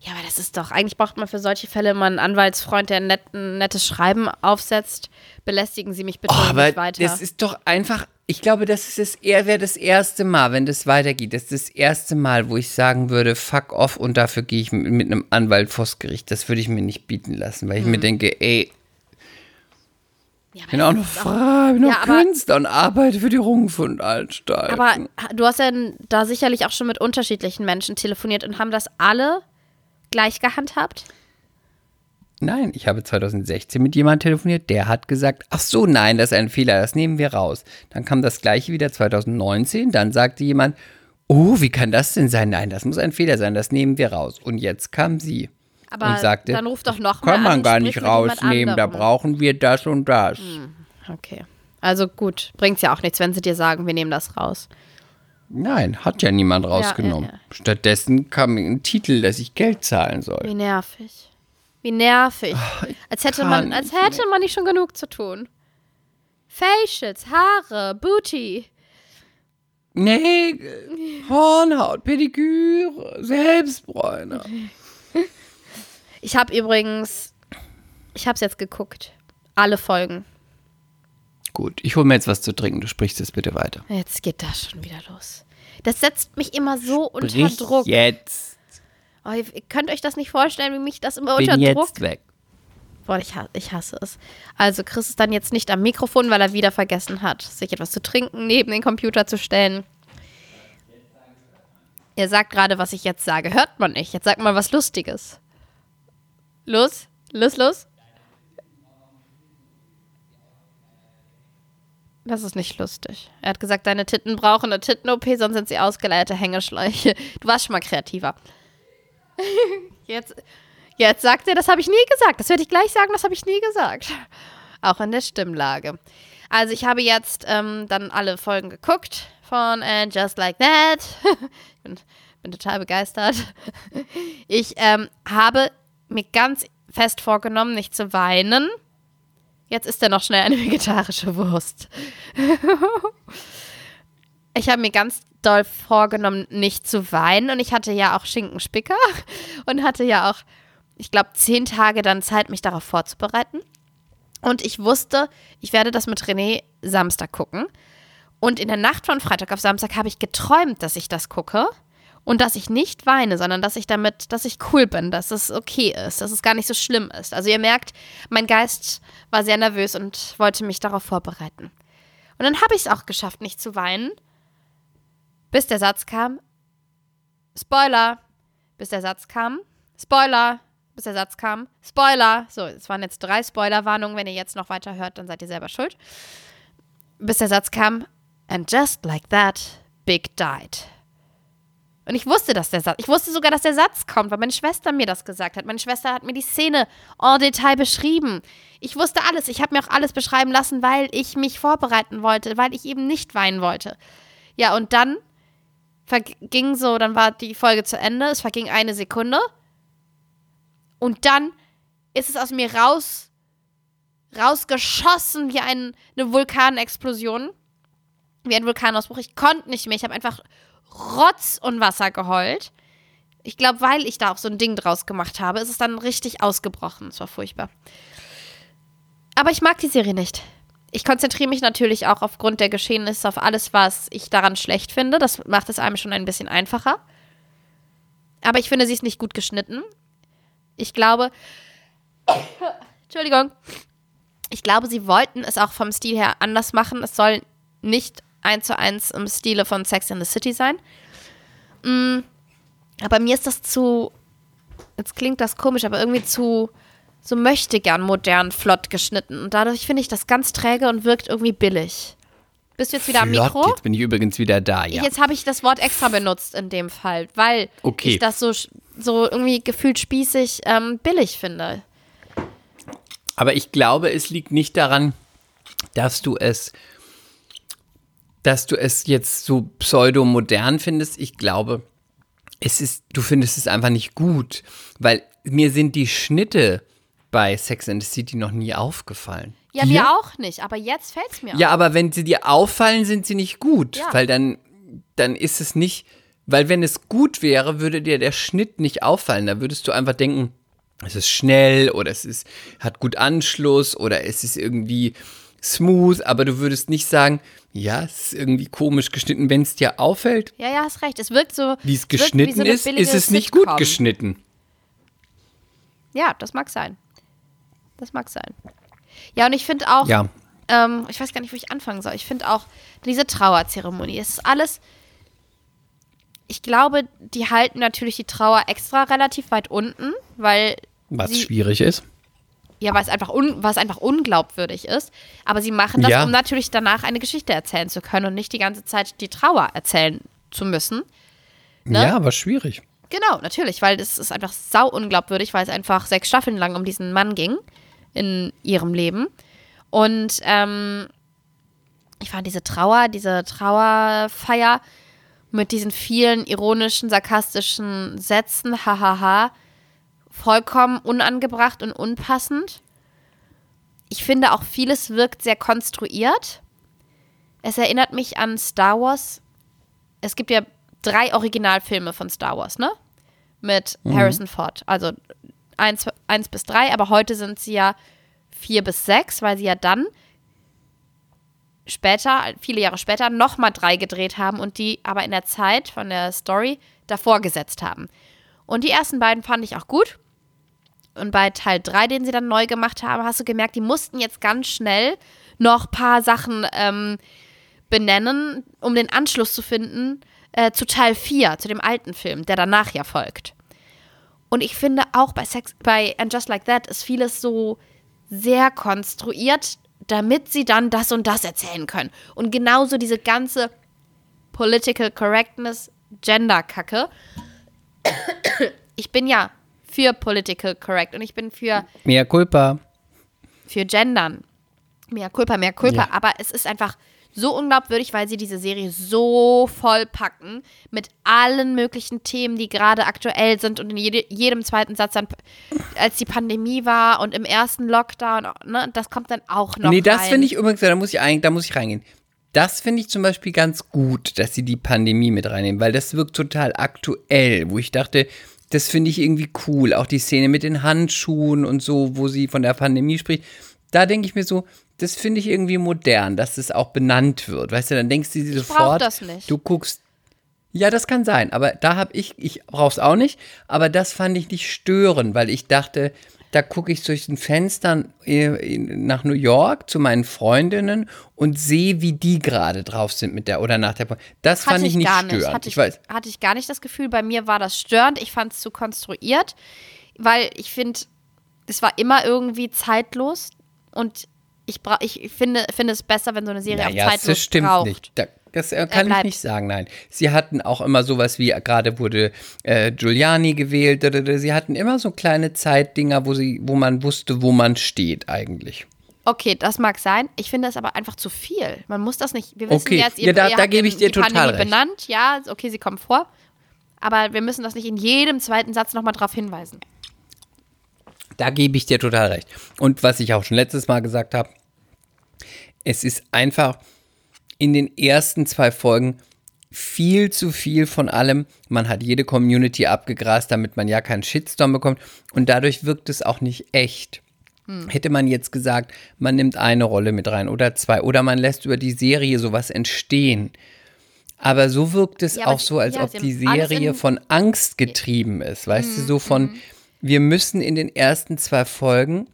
Ja, aber das ist doch, eigentlich braucht man für solche Fälle mal einen Anwaltsfreund, der ein, net, ein nettes Schreiben aufsetzt. Belästigen Sie mich bitte oh, nicht weiter. Das ist doch einfach ich glaube, das ist das eher wäre das erste Mal, wenn das weitergeht. Das ist das erste Mal, wo ich sagen würde, fuck off und dafür gehe ich mit, einem Anwalt vors Gericht. Das würde ich mir nicht bieten lassen, weil ich Hm. mir denke, ey, ja, ich bin auch noch frei, bin Ja, noch aber- Künstler und arbeite für die Rundfunkanstalt. Aber du hast ja da sicherlich auch schon mit unterschiedlichen Menschen telefoniert und haben das alle gleich gehandhabt? Nein, ich habe 2016 mit jemandem telefoniert, der hat gesagt, ach so, nein, das ist ein Fehler, das nehmen wir raus. Dann kam das gleiche wieder 2019, dann sagte jemand, oh, wie kann das denn sein? Nein, das muss ein Fehler sein, das nehmen wir raus. Und jetzt kam sie Aber und sagte, dann ruf doch noch kann man an, gar nicht rausnehmen, da anderem." brauchen wir das und das. Okay. Also gut, bringt's ja auch nichts, wenn sie dir sagen, wir nehmen das raus. Nein, hat ja niemand rausgenommen. ja, ja. Stattdessen kam ein Titel, dass ich Geld zahlen soll. Wie nervig. Wie nervig. Als hätte man, als nicht hätte man nicht schon genug zu tun. Facials, Haare, Booty. Nägel, Hornhaut, Pediküre, Selbstbräuner. Ich habe übrigens, ich habe es jetzt geguckt. Alle Folgen. Gut, ich hole mir jetzt was zu trinken, du sprichst es bitte weiter. Jetzt geht das schon wieder los. Das setzt mich immer so unter Brich Druck. jetzt. Oh, ihr ihr könnt euch das nicht vorstellen, wie mich das immer Bin unter jetzt Druck. weg. Boah, ich, ich hasse es. Also Chris ist dann jetzt nicht am Mikrofon, weil er wieder vergessen hat, sich etwas zu trinken neben den Computer zu stellen. Er sagt gerade, was ich jetzt sage. Hört man nicht. Jetzt sag mal was Lustiges. Los, los, los. Das ist nicht lustig. Er hat gesagt, deine Titten brauchen eine Titten-OP, sonst sind sie ausgeleierte Hängeschläuche. Du warst schon mal kreativer. Jetzt, jetzt sagt er, das habe ich nie gesagt. Das werde ich gleich sagen, das habe ich nie gesagt. Auch in der Stimmlage. Also ich habe jetzt ähm, dann alle Folgen geguckt von And Just Like That. ich bin, bin total begeistert. Ich ähm, habe mir ganz fest vorgenommen, nicht zu weinen. Jetzt ist er noch schnell eine vegetarische Wurst. Ich habe mir ganz doll vorgenommen, nicht zu weinen. Und ich hatte ja auch Schinkenspicker und hatte ja auch, ich glaube, zehn Tage dann Zeit, mich darauf vorzubereiten. Und ich wusste, ich werde das mit René Samstag gucken. Und in der Nacht von Freitag auf Samstag habe ich geträumt, dass ich das gucke. Und dass ich nicht weine, sondern dass ich damit, dass ich cool bin, dass es okay ist, dass es gar nicht so schlimm ist. Also ihr merkt, mein Geist war sehr nervös und wollte mich darauf vorbereiten. Und dann habe ich es auch geschafft, nicht zu weinen, bis der Satz kam, Spoiler, bis der Satz kam, Spoiler, bis der Satz kam, Spoiler. So, es waren jetzt drei Spoilerwarnungen. Wenn ihr jetzt noch weiter hört, dann seid ihr selber schuld. Bis der Satz kam, and just like that, Big died. Und ich wusste, dass der Satz, ich wusste sogar, dass der Satz kommt, weil meine Schwester mir das gesagt hat. Meine Schwester hat mir die Szene en Detail beschrieben. Ich wusste alles. Ich habe mir auch alles beschreiben lassen, weil ich mich vorbereiten wollte, weil ich eben nicht weinen wollte. Ja, und dann verging so, dann war die Folge zu Ende. Es verging eine Sekunde. Und dann ist es aus mir raus, rausgeschossen wie ein, eine Vulkanexplosion. Wie ein Vulkanausbruch. Ich konnte nicht mehr. Ich habe einfach Rotz und Wasser geheult. Ich glaube, weil ich da auch so ein Ding draus gemacht habe, ist es dann richtig ausgebrochen. Es war furchtbar. Aber ich mag die Serie nicht. Ich konzentriere mich natürlich auch aufgrund der Geschehnisse auf alles, was ich daran schlecht finde. Das macht es einem schon ein bisschen einfacher. Aber ich finde, sie ist nicht gut geschnitten. Ich glaube. Entschuldigung. Ich glaube, sie wollten es auch vom Stil her anders machen. Es soll nicht eins zu eins im Stile von Sex in the City sein. Mm, aber mir ist das zu. Jetzt klingt das komisch, aber irgendwie zu. So möchte gern modern flott geschnitten. Und dadurch finde ich das ganz träge und wirkt irgendwie billig. Bist du jetzt wieder am Flott, Mikro? Jetzt bin ich übrigens wieder da, ja. Jetzt habe ich das Wort extra benutzt in dem Fall, weil Okay. ich das so, so irgendwie gefühlt spießig ähm, billig finde. Aber ich glaube, es liegt nicht daran, dass du es, dass du es jetzt so pseudo-modern findest. Ich glaube, es ist, du findest es einfach nicht gut, weil mir sind die Schnitte bei Sex and the City noch nie aufgefallen. Ja, Dir? mir auch nicht, aber jetzt fällt es mir Ja, aber wenn sie dir auffallen, sind sie nicht gut, Ja. weil dann dann ist es nicht, weil wenn es gut wäre, würde dir der Schnitt nicht auffallen. Da würdest du einfach denken, es ist schnell oder es ist, hat gut Anschluss oder es ist irgendwie smooth, aber du würdest nicht sagen, ja, es ist irgendwie komisch geschnitten, wenn es dir auffällt. Ja, ja, hast recht. Es wirkt so. Wie es wirkt wie geschnitten so ist, ist es nicht Sitcom. gut geschnitten. Ja, das mag sein. Das mag sein. Ja, und ich finde auch, Ja. ähm, ich weiß gar nicht, wo ich anfangen soll. Ich finde auch diese Trauerzeremonie, es ist alles. Ich glaube, die halten natürlich die Trauer extra relativ weit unten, weil Was sie, schwierig ist. ja, weil es einfach un, was einfach unglaubwürdig ist. Aber sie machen das, Ja. um natürlich danach eine Geschichte erzählen zu können und nicht die ganze Zeit die Trauer erzählen zu müssen. Ne? Ja, aber schwierig. Genau, natürlich, weil das ist einfach sau unglaubwürdig, weil es einfach sechs Staffeln lang um diesen Mann ging in ihrem Leben. Und ähm, ich fand diese Trauer, diese Trauerfeier mit diesen vielen ironischen, sarkastischen Sätzen, hahaha, vollkommen unangebracht und unpassend. Ich finde auch vieles wirkt sehr konstruiert. Es erinnert mich an Star Wars. Es gibt ja drei Originalfilme von Star Wars, ne? Mit Harrison Ford. Also eins, eins bis drei, aber heute sind sie ja vier bis sechs, weil sie ja dann später, viele Jahre später, nochmal drei gedreht haben und die aber in der Zeit von der Story davor gesetzt haben. Und die ersten beiden fand ich auch gut. Und bei Teil 3, den sie dann neu gemacht haben, hast du gemerkt, die mussten jetzt ganz schnell noch ein paar Sachen ähm, benennen, um den Anschluss zu finden äh, zu Teil 4, zu dem alten Film, der danach ja folgt. Und ich finde auch bei Sex, bei And Just Like That ist vieles so sehr konstruiert, damit sie dann das und das erzählen können. Und genauso diese ganze Political Correctness, Gender-Kacke. Ich bin ja für Political Correct und ich bin für Mehr Culpa. für Gendern. Mehr Culpa, mehr Culpa. Ja. Aber es ist einfach so unglaubwürdig, weil sie diese Serie so vollpacken mit allen möglichen Themen, die gerade aktuell sind und in jede, jedem zweiten Satz dann, als die Pandemie war und im ersten Lockdown, ne, das kommt dann auch noch nee, das finde ich übrigens, da muss ich, ein, da muss ich reingehen. Das finde ich zum Beispiel ganz gut, dass sie die Pandemie mit reinnehmen, weil das wirkt total aktuell, wo ich dachte, das finde ich irgendwie cool. Auch die Szene mit den Handschuhen und so, wo sie von der Pandemie spricht. Da denke ich mir so, das finde ich irgendwie modern, dass es auch benannt wird. Weißt du, dann denkst du dir sofort, das nicht. du guckst. Ja, das kann sein, aber da habe ich, ich brauch's auch nicht, aber das fand ich nicht störend, weil ich dachte, da gucke ich durch den Fenstern äh, nach New York zu meinen Freundinnen und sehe, wie die gerade drauf sind mit der oder nach der. Das Hatte fand ich nicht gar störend. nicht. Hatte ich weiß. hatte ich gar nicht das Gefühl. Bei mir war das störend. Ich fand es zu konstruiert, weil ich finde, es war immer irgendwie zeitlos und ich, bra ich finde, finde es besser, wenn so eine Serie Naja, auch zeitlos das stimmt braucht. nicht. Da, das äh, kann ich nicht sagen, nein. Sie hatten auch immer sowas wie, gerade wurde äh, Giuliani gewählt, sie hatten immer so kleine Zeitdinger, wo, sie, wo man wusste, wo man steht eigentlich. Okay, das mag sein. Ich finde es aber einfach zu viel. Man muss das nicht. Wir wissen Okay, jetzt, ihr, ja, da- ihr da gebe ich die dir total Pandemie recht. benannt. Ja, okay, sie kommen vor. Aber wir müssen das nicht in jedem zweiten Satz nochmal drauf hinweisen. Da gebe ich dir total recht. Und was ich auch schon letztes Mal gesagt habe, es ist einfach in den ersten zwei Folgen viel zu viel von allem. Man hat jede Community abgegrast, damit man ja keinen Shitstorm bekommt. Und dadurch wirkt es auch nicht echt. Hm. Hätte man jetzt gesagt, man nimmt eine Rolle mit rein oder zwei oder man lässt über die Serie sowas entstehen. Aber so wirkt es Ja, auch so, als ja, ob die Serie von Angst getrieben ist. Weißt Mhm, du, so von, wir müssen in den ersten zwei Folgen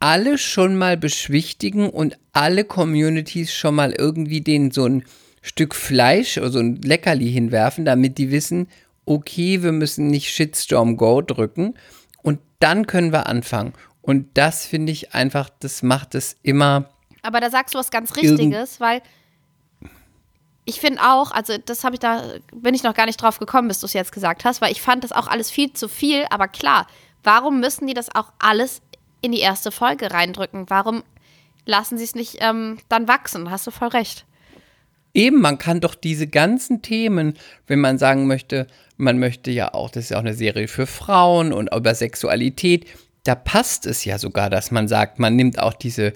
alle schon mal beschwichtigen und alle Communities schon mal irgendwie denen so ein Stück Fleisch oder so ein Leckerli hinwerfen, damit die wissen, okay, wir müssen nicht Shitstorm Go drücken und dann können wir anfangen. Und das finde ich einfach, das macht es immer. Aber da sagst du was ganz Richtiges, weil ich finde auch, also das habe ich da, bin ich noch gar nicht drauf gekommen, bis du es jetzt gesagt hast, weil ich fand das auch alles viel zu viel, aber klar, warum müssen die das auch alles in die erste Folge reindrücken? Warum lassen sie es nicht ähm, dann wachsen? Hast du voll recht. Eben, man kann doch diese ganzen Themen, wenn man sagen möchte, man möchte ja auch, das ist ja auch eine Serie für Frauen und über Sexualität, da passt es ja sogar, dass man sagt, man nimmt auch diese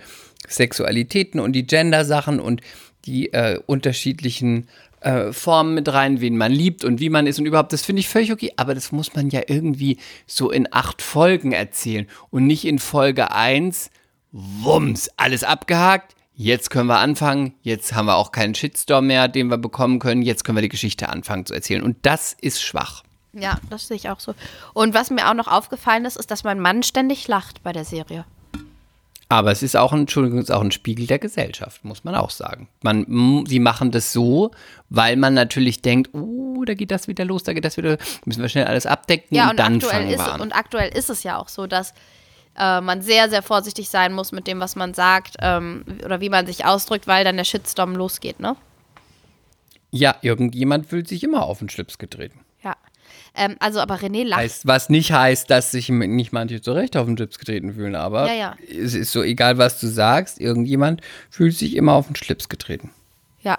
Sexualitäten und die Gender-Sachen und die äh, unterschiedlichen äh, Formen mit rein, wen man liebt und wie man ist und überhaupt, das finde ich völlig okay, aber das muss man ja irgendwie so in acht Folgen erzählen und nicht in Folge 1, wumms, alles abgehakt, jetzt können wir anfangen, jetzt haben wir auch keinen Shitstorm mehr, den wir bekommen können, jetzt können wir die Geschichte anfangen zu erzählen und das ist schwach. Ja, das sehe ich auch so. Und was mir auch noch aufgefallen ist, ist, dass mein Mann ständig lacht bei der Serie. Aber es ist auch ein, Entschuldigung, ist auch ein Spiegel der Gesellschaft, muss man auch sagen. Man, sie machen das so, weil man natürlich denkt, oh, da geht das wieder los, da geht das wieder, müssen wir schnell alles abdecken Ja, und, und, dann aktuell fangen ist, wir an. und aktuell ist es ja auch so, dass äh, man sehr, sehr vorsichtig sein muss mit dem, was man sagt ähm, oder wie man sich ausdrückt, weil dann der Shitstorm losgeht, ne? Ja, irgendjemand fühlt sich immer auf den Schlips getreten. Ähm, also, aber René lacht. Heißt, was nicht heißt, dass sich nicht manche zu Recht auf den Schlips getreten fühlen, aber Ja, ja. es ist so egal, was du sagst, irgendjemand fühlt sich immer auf den Schlips getreten. Ja.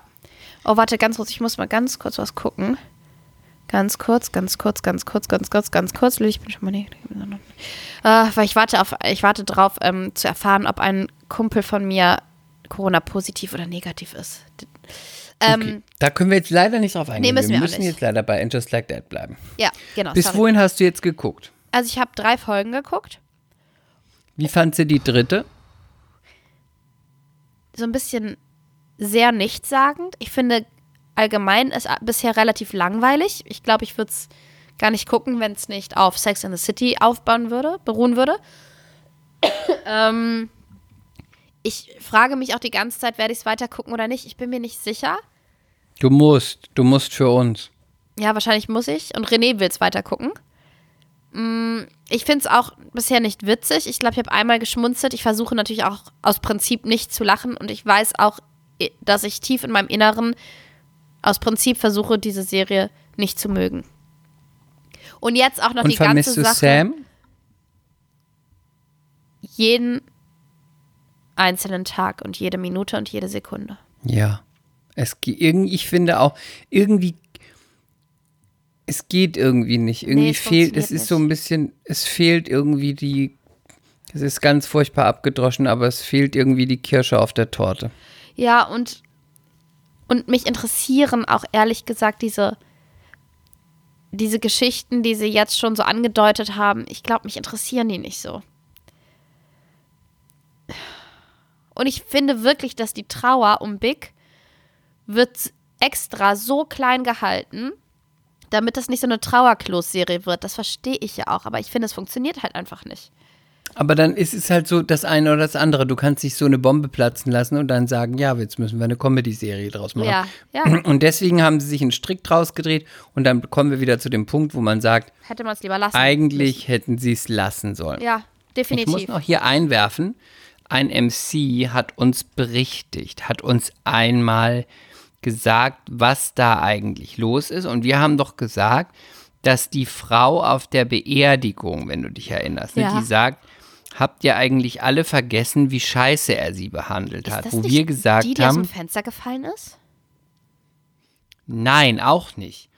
Oh, warte, ganz kurz. Ich muss mal ganz kurz was gucken. Ganz kurz, ganz kurz, ganz kurz, ganz kurz, ganz kurz. Ich bin schon mal nicht. Äh, weil ich warte auf, ich warte drauf, ähm, zu erfahren, ob ein Kumpel von mir Corona positiv oder negativ ist. Ähm, Okay. Da können wir jetzt leider nicht drauf eingehen. müssen wir wir müssen nicht. jetzt leider bei And Just Like That bleiben. Ja, genau. Bis sorry. wohin hast du jetzt geguckt? Also ich habe drei Folgen geguckt. Wie fand sie die dritte? So ein bisschen sehr nichtssagend. Ich finde allgemein ist bisher relativ langweilig. Ich glaube, ich würde es gar nicht gucken, wenn es nicht auf Sex in the City aufbauen würde, beruhen würde. ähm, ich frage mich auch die ganze Zeit, werde ich es weiter gucken oder nicht. Ich bin mir nicht sicher. Du musst, du musst für uns. Ja, wahrscheinlich muss ich. Und René will es weiter gucken. Mm, Ich finde es auch bisher nicht witzig. Ich glaube, ich habe einmal geschmunzelt. Ich versuche natürlich auch aus Prinzip nicht zu lachen. Und ich weiß auch, dass ich tief in meinem Inneren aus Prinzip versuche, diese Serie nicht zu mögen. Und jetzt auch noch Und die ganze vermisst du Sache. Sam? Jeden einzelnen Tag und jede Minute und jede Sekunde. Ja. Es ge- irgendwie, ich finde auch, irgendwie, es geht irgendwie nicht. Irgendwie es fehlt, es ist so ein bisschen, es fehlt irgendwie die, es ist ganz furchtbar abgedroschen, aber es fehlt irgendwie die Kirsche auf der Torte. Ja, und, und mich interessieren auch ehrlich gesagt diese, diese Geschichten, die sie jetzt schon so angedeutet haben. Ich glaube, mich interessieren die nicht so. Und ich finde wirklich, dass die Trauer um Big wird extra so klein gehalten, damit das nicht so eine Trauerklos-Serie wird. Das verstehe ich ja auch, aber ich finde, es funktioniert halt einfach nicht. Aber dann ist es halt so das eine oder das andere. Du kannst nicht so eine Bombe platzen lassen und dann sagen, ja, jetzt müssen wir eine Comedy-Serie draus machen. Ja, ja. Und deswegen haben sie sich einen Strick draus gedreht und dann kommen wir wieder zu dem Punkt, wo man sagt, Hätte man es lieber lassen. eigentlich hätten sie es lassen sollen. Ja, Ich muss definitiv. noch hier einwerfen, ein MC hat uns berichtigt, hat uns einmal gesagt, was da eigentlich los ist. Und wir haben doch gesagt, dass die Frau auf der Beerdigung, wenn du dich erinnerst, ne, Ja. die sagt, habt ihr eigentlich alle vergessen, wie scheiße er sie behandelt Ist hat? das Wo wir gesagt die, die aus haben, dem Fenster gefallen ist? nein, auch nicht.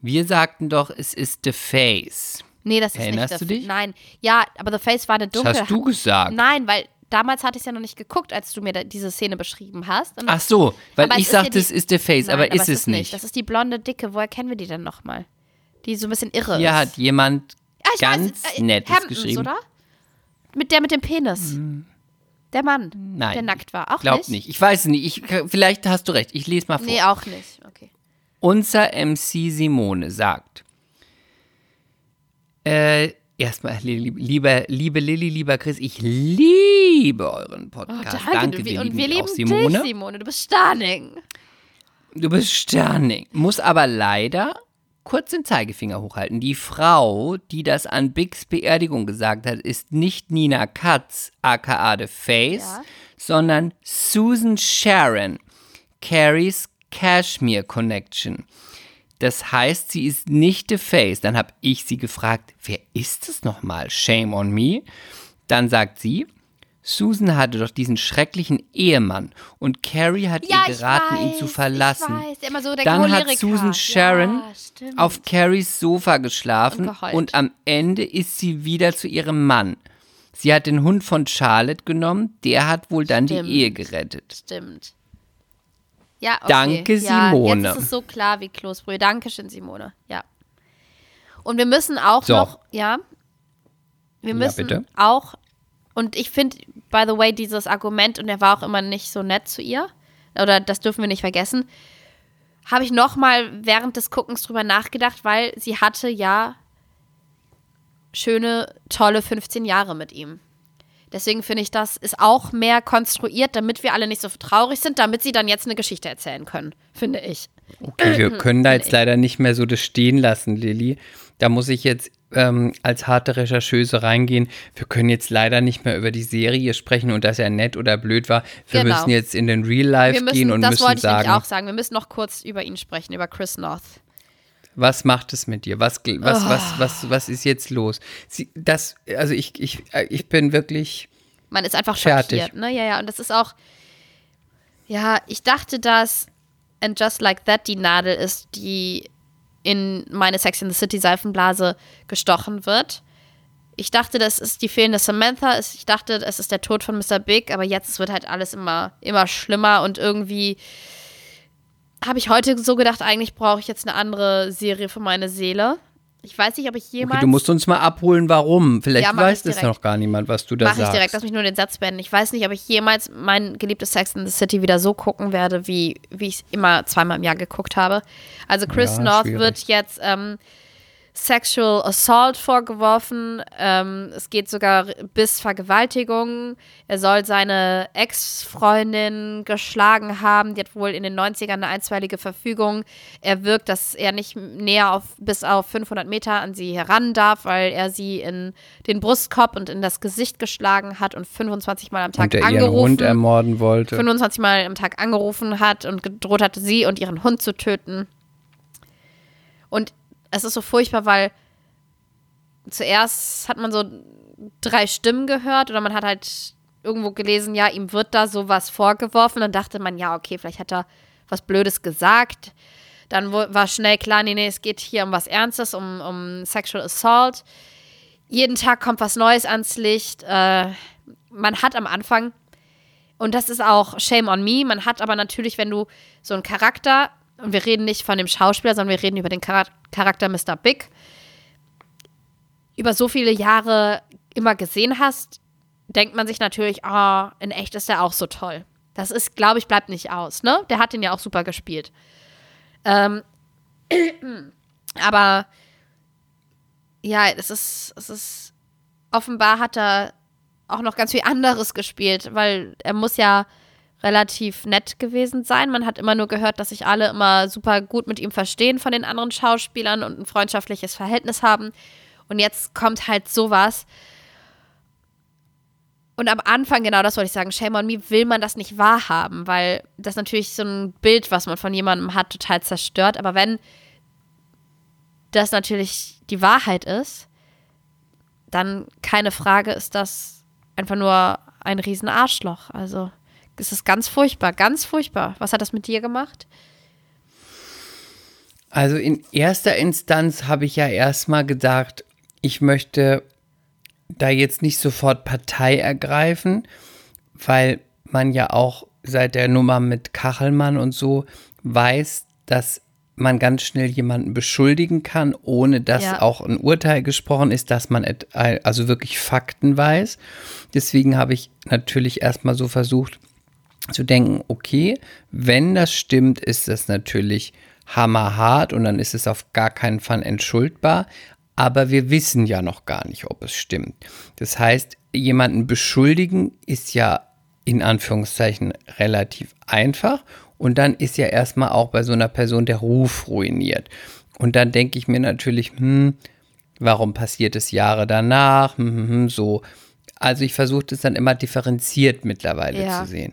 Wir sagten doch, es ist The Face. Nee, das ist Erinnerst nicht du The- dich? Nein. Ja, aber The Face war eine Das dunkle. hast du gesagt. Nein, weil damals hatte ich es ja noch nicht geguckt, als du mir diese Szene beschrieben hast. Und Ach so, weil Aber ich ist sagte, es ist The Face, Nein, aber ist es nicht. Das ist die blonde Dicke. Woher kennen wir die denn nochmal? Die so ein bisschen irre Hier ist. hat jemand Ah, ganz weiß, äh, Nettes Hamptons, geschrieben. oder? Mit der mit dem Penis. Der Mann, Nein. der nackt war. Auch Glaub nicht? nicht. Ich weiß es nicht. Ich, vielleicht hast du recht. Ich lese mal vor. Nee, auch nicht. Okay. Unser MC Simone sagt, äh, erstmal, li- lieber, liebe Lilly, lieber Chris, ich liebe euren Oh, Podcast. danke. danke, du, wir und wir lieben auch, Simone. dich, Simone. Du bist Starning. Du bist Sterning. Muss aber leider kurz den Zeigefinger hochhalten. Die Frau, die das an Bigs Beerdigung gesagt hat, ist nicht Nina Katz, aka The Face, Ja. sondern Susan Sharon, Carries Cashmere Connection. Das heißt, sie ist nicht The Face. Dann habe ich sie gefragt, wer ist es nochmal? Shame on me. Dann sagt sie, Susan hatte doch diesen schrecklichen Ehemann und Carrie hat Ja, ihr geraten, weiß, ihn zu verlassen. So Dann hat. Susan Sharon ja, auf Carries Sofa geschlafen Und und am Ende ist sie wieder zu ihrem Mann. Sie hat den Hund von Charlotte genommen, der hat wohl dann Stimmt. die Ehe gerettet. Stimmt. Ja, okay. Danke, ja, Simone. Jetzt ist es so klar wie Kloßbrühe. Dankeschön, Simone. Ja. Und wir müssen auch So. noch, ja, wir Ja, müssen bitte. auch, und ich finde, by the way, dieses Argument, und er war auch immer nicht so nett zu ihr, oder das dürfen wir nicht vergessen, habe ich noch mal während des Guckens drüber nachgedacht, weil sie hatte ja schöne, tolle 15 Jahre mit ihm. Deswegen finde ich, das ist auch mehr konstruiert, damit wir alle nicht so traurig sind, damit sie dann jetzt eine Geschichte erzählen können, finde ich. Okay, wir können da jetzt leider nicht mehr so das stehen lassen, Lilly. Da muss ich jetzt ähm, als harte Rechercheuse reingehen. Wir können jetzt leider nicht mehr über die Serie sprechen und dass er nett oder blöd war. Wir Genau. müssen jetzt in den Real Life müssen, gehen und das müssen wollte ich sagen, nämlich auch sagen. Wir müssen noch kurz über ihn sprechen, über Chris North. was macht es mit dir? Was, was, Oh. was, was, was ist jetzt los? Sie, das, also ich, ich, äh, ich bin wirklich, Man ist einfach Fertig. schockiert. Ne? Ja, ja, und das ist auch. Ja, ich dachte, dass And Just Like That die Nadel ist, die in meine Sex in the City Seifenblase gestochen wird. Ich dachte, das ist die fehlende Samantha. Ich dachte, es ist der Tod von Mr. Big, aber jetzt wird halt alles immer, immer schlimmer und irgendwie habe ich heute so gedacht, eigentlich brauche ich jetzt eine andere Serie für meine Seele. Ich weiß nicht, ob ich jemals. okay, du musst uns mal abholen, warum. Vielleicht Ja, mach weiß ich das noch gar niemand, was du da Mache ich sagst. direkt, lass mich nur den Satz beenden. Ich weiß nicht, ob ich jemals mein geliebtes Sex in the City wieder so gucken werde, wie, wie ich es immer zweimal im Jahr geguckt habe. Also Chris Ja, North schwierig. wird jetzt ähm, Sexual Assault vorgeworfen. Ähm, es geht sogar bis Vergewaltigung. Er soll seine Ex-Freundin geschlagen haben. Die hat wohl in den 90ern eine einstweilige Verfügung. Er wirkt, dass er nicht näher auf bis auf 500 Meter an sie heran darf, weil er sie in den Brustkorb und in das Gesicht geschlagen hat und 25 Mal am Tag und ihren angerufen. Hund ermorden wollte. 25 Mal am Tag angerufen hat und gedroht hatte, sie und ihren Hund zu töten. Und es ist so furchtbar, weil zuerst hat man so drei Stimmen gehört oder man hat halt irgendwo gelesen, ja, ihm wird da sowas vorgeworfen. Dann dachte man, ja, okay, vielleicht hat er was Blödes gesagt. Dann war schnell klar, nee, nee, es geht hier um was Ernstes, um, um Sexual Assault. Jeden Tag kommt was Neues ans Licht. Äh, man hat am Anfang und das ist auch Shame on Me. Man hat aber natürlich, wenn du so einen Charakter, und wir reden nicht von dem Schauspieler, sondern wir reden über den Chara- Charakter Mr. Big, über so viele Jahre immer gesehen hast, denkt man sich natürlich, ah, in echt ist der auch so toll. Das ist, glaube ich, bleibt nicht aus, ne? Der hat den ja auch super gespielt. Ähm, aber ja, es ist, es ist, offenbar hat er auch noch ganz viel anderes gespielt, weil er muss ja relativ nett gewesen sein. Man hat immer nur gehört, dass sich alle immer super gut mit ihm verstehen von den anderen Schauspielern und ein freundschaftliches Verhältnis haben. Und jetzt kommt halt sowas. Und am Anfang, genau das wollte ich sagen, Shame on Me, will man das nicht wahrhaben, weil das natürlich so ein Bild, was man von jemandem hat, total zerstört. Aber wenn das natürlich die Wahrheit ist, dann keine Frage ist das einfach nur ein riesen Arschloch. Also es ist ganz furchtbar, ganz furchtbar. Was hat das mit dir gemacht? Also in erster Instanz habe ich ja erstmal gedacht, ich möchte da jetzt nicht sofort Partei ergreifen, weil man ja auch seit der Nummer mit Kachelmann und so weiß, dass man ganz schnell jemanden beschuldigen kann, ohne dass Ja. auch ein Urteil gesprochen ist, dass man also wirklich Fakten weiß. Deswegen habe ich natürlich erstmal so versucht zu denken, okay, wenn das stimmt, ist das natürlich hammerhart und dann ist es auf gar keinen Fall entschuldbar. Aber wir wissen ja noch gar nicht, ob es stimmt. Das heißt, jemanden beschuldigen ist ja in Anführungszeichen relativ einfach. Und dann ist ja erstmal auch bei so einer Person der Ruf ruiniert. Und dann denke ich mir natürlich, hm, warum passiert es Jahre danach? Hm, hm, hm, so. Also ich versuche das dann immer differenziert mittlerweile Ja. zu sehen.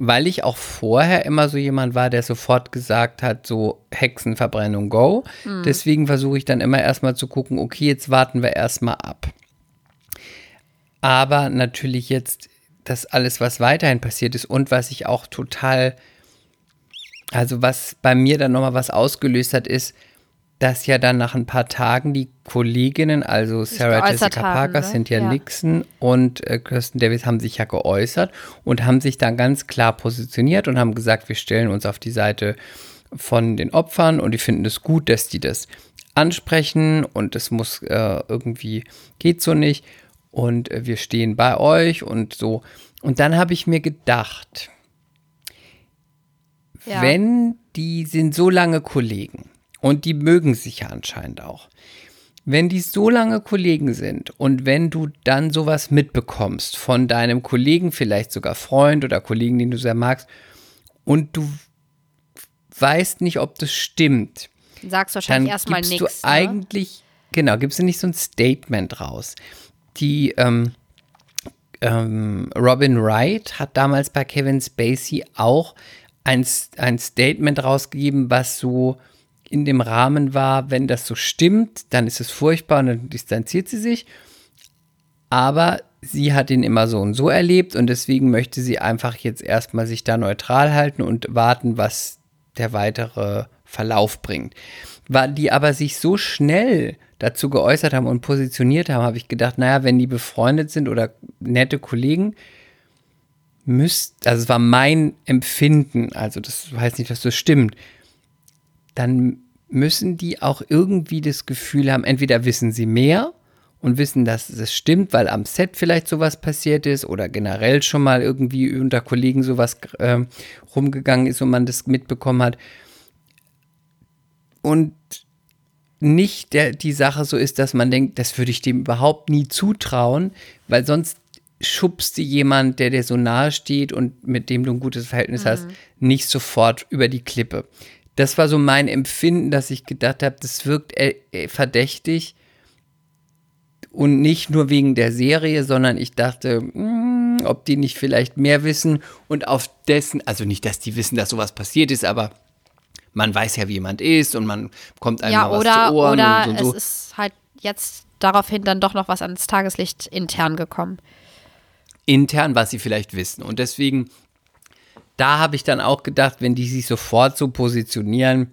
Weil ich auch vorher immer so jemand war, der sofort gesagt hat, so Hexenverbrennung go. Deswegen versuche ich dann immer erstmal zu gucken, okay, jetzt warten wir erstmal ab. Aber natürlich jetzt das alles, was weiterhin passiert ist und was ich auch total, also was bei mir dann nochmal was ausgelöst hat, ist, dass ja dann nach ein paar Tagen die Kolleginnen, also Sarah Jessica haben, Parker, ne? Cynthia Ja. Nixon und äh, Kirsten Davis haben sich ja geäußert und haben sich dann ganz klar positioniert und haben gesagt, wir stellen uns auf die Seite von den Opfern und die finden es gut, dass die das ansprechen und es muss äh, irgendwie, geht so nicht und äh, wir stehen bei euch und so. Und dann habe ich mir gedacht, Ja. wenn die sind so lange Kollegen und die mögen sich ja anscheinend auch. Wenn die so lange Kollegen sind und wenn du dann sowas mitbekommst von deinem Kollegen, vielleicht sogar Freund oder Kollegen, den du sehr magst, und du weißt nicht, ob das stimmt, Sagst dann wahrscheinlich erstmal nichts. du eigentlich, genau, gibst du nicht so ein Statement raus. Die ähm, ähm, Robin Wright hat damals bei Kevin Spacey auch ein, ein Statement rausgegeben, was so in dem Rahmen war, wenn das so stimmt, dann ist es furchtbar und dann distanziert sie sich. Aber sie hat ihn immer so und so erlebt und deswegen möchte sie einfach jetzt erstmal sich da neutral halten und warten, was der weitere Verlauf bringt. Weil die aber sich so schnell dazu geäußert haben und positioniert haben, habe ich gedacht, naja, wenn die befreundet sind oder nette Kollegen, müsst, also es war mein Empfinden, also das heißt nicht, dass das stimmt, dann müssen die auch irgendwie das Gefühl haben, entweder wissen sie mehr und wissen, dass es stimmt, weil am Set vielleicht sowas passiert ist oder generell schon mal irgendwie unter Kollegen sowas äh, rumgegangen ist und man das mitbekommen hat. Und nicht der, die Sache so ist, dass man denkt, das würde ich dem überhaupt nie zutrauen, weil sonst schubst du jemand, der dir so nahe steht und mit dem du ein gutes Verhältnis hast, nicht sofort über die Klippe. Das war so mein Empfinden, dass ich gedacht habe, das wirkt äh, äh, verdächtig und nicht nur wegen der Serie, sondern ich dachte, mh, ob die nicht vielleicht mehr wissen und auf dessen, also nicht, dass die wissen, dass sowas passiert ist, aber man weiß ja, wie jemand ist und man kommt einem ja, mal was oder, zu Ohren oder und so. es ist halt jetzt daraufhin dann doch noch was ans Tageslicht intern gekommen. intern, was sie vielleicht wissen. Und deswegen, da habe ich dann auch gedacht, wenn die sich sofort so positionieren,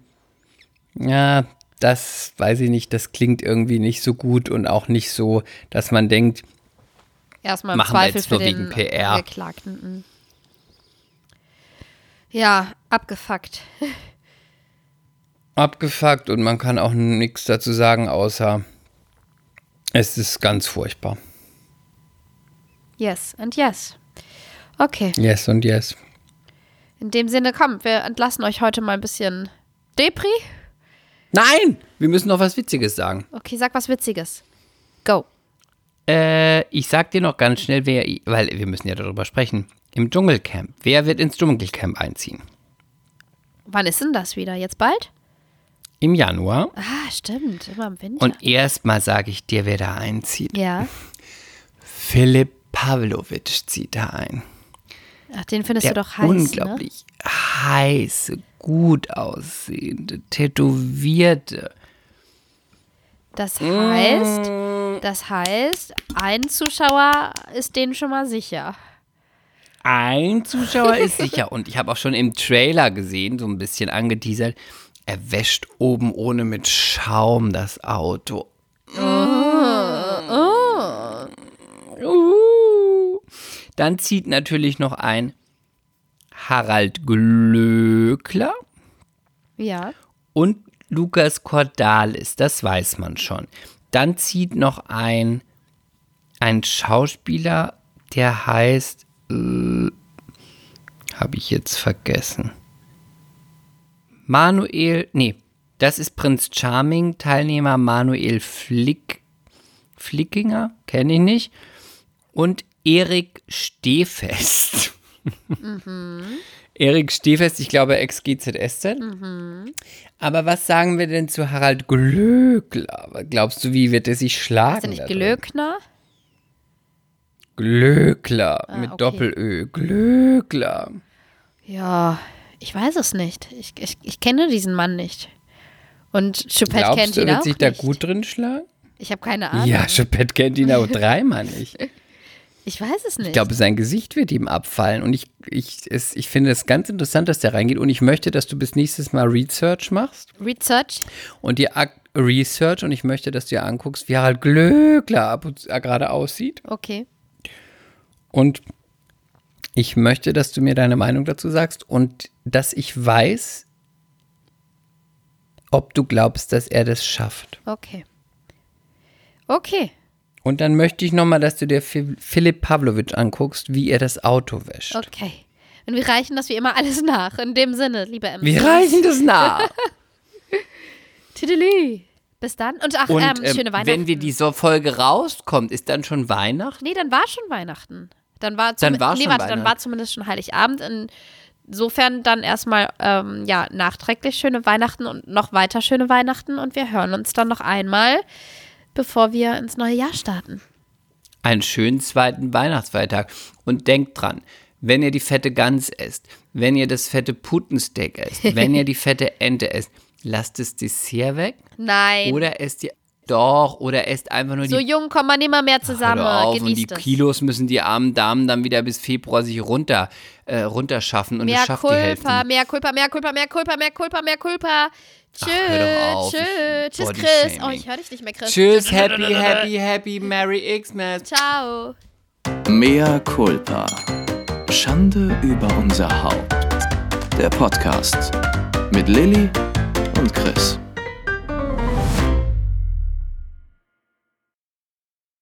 ja, das weiß ich nicht, das klingt irgendwie nicht so gut und auch nicht so, dass man denkt, Erstmal im Machen wir Zweifel jetzt für nur wegen PR. Geklagten. Ja, abgefuckt. abgefuckt und man kann auch nichts dazu sagen, außer es ist ganz furchtbar. Yes and yes. Okay, Yes und yes. In dem Sinne, komm, wir entlassen euch heute mal ein bisschen Depri. Nein, wir müssen noch was Witziges sagen. Okay, sag was Witziges. Go. Äh, ich sag dir noch ganz schnell, wer, weil wir müssen ja darüber sprechen. Im Dschungelcamp. Wer wird ins Dschungelcamp einziehen? Wann ist denn das wieder? Jetzt bald? Im Januar. Ah, stimmt. Immer im Winter. Und erstmal sage ich dir, wer da einzieht. ja. Philipp Pavlovic zieht da ein. Ach, den findest Der du doch heiß, ne? unglaublich heiße, gut aussehende, tätowierte. Das heißt, das heißt, ein Zuschauer ist denen schon mal sicher. Ein Zuschauer ist sicher. Und ich habe auch schon im Trailer gesehen, so ein bisschen angeteasert, er wäscht oben ohne mit Schaum das Auto. Uh. Dann zieht natürlich noch ein Harald Glöckler Ja. und Lukas Cordalis, das weiß man schon. Dann zieht noch ein, ein Schauspieler, der heißt, äh, habe ich jetzt vergessen. Manuel, nee, das ist Prinz Charming, Teilnehmer Manuel Flick, Flickinger, kenne ich nicht. Und Erik Stehfest. Erik Stehfest, ich glaube ex-GZSZ. Aber was sagen wir denn zu Harald Glöckler? Glaubst du, wie wird er sich schlagen? Ist er nicht da? Glöckner? Glöckler mit okay. Doppel-Ö. Glöckler. Ja, ich weiß es nicht. Ich, ich, ich kenne diesen Mann nicht. Und Choupette kennt Glaubst du, ihn er wird auch sich da nicht. gut drin schlagen? Ich habe keine Ahnung. Ja, Choupette kennt ihn auch dreimal nicht. Ich weiß es nicht. Ich glaube, sein Gesicht wird ihm abfallen. Und ich, ich, es, ich finde es ganz interessant, dass der reingeht. Und ich möchte, dass du bis nächstes Mal Research machst. Research. Und dir Research. Und ich möchte, dass du dir anguckst, wie Harald Glöckler äh, gerade aussieht. Okay. Und ich möchte, dass du mir deine Meinung dazu sagst. Und dass ich weiß, ob du glaubst, dass er das schafft. Okay. Okay. Und dann möchte ich nochmal, dass du dir Philipp Pavlovic anguckst, wie er das Auto wäscht. Okay. Und wir reichen das wie immer alles nach. In dem Sinne, liebe Emma. Wir reichen das nach. Tüdelü. Bis dann. Und ach, Und ähm, ähm, schöne Weihnachten. wenn wir diese Folge rauskommt, ist dann schon Weihnachten? Nee, dann war schon Weihnachten. Dann war, Dann war nee, schon warte, dann war zumindest schon Heiligabend. Insofern dann erstmal ähm, ja, nachträglich schöne Weihnachten und noch weiter schöne Weihnachten. Und wir hören uns dann noch einmal, bevor wir ins neue Jahr starten. Einen schönen zweiten Weihnachtsfeiertag. Und denkt dran, wenn ihr die fette Gans esst, wenn ihr das fette Putensteak esst, wenn ihr die fette Ente esst, lasst das Dessert weg Nein. oder esst ihr doch oder esst einfach nur so die jung kommen wir nimmer mehr zusammen. Doch auf, und die es. Kilos müssen die armen Damen dann wieder bis Februar sich runter äh, runterschaffen und Mehr es schafft die Hälfte. Mehr Culpa, mehr Culpa, mehr Culpa, mehr Culpa, mehr Culpa. Auf. tschö. Tschüss, Body Chris. Oh, ich höre dich nicht mehr, Chris. Tschüss, happy, happy, happy, Merry Xmas. Ciao. Mea culpa. Schande über unser Haupt. Der Podcast mit Lilly und Chris.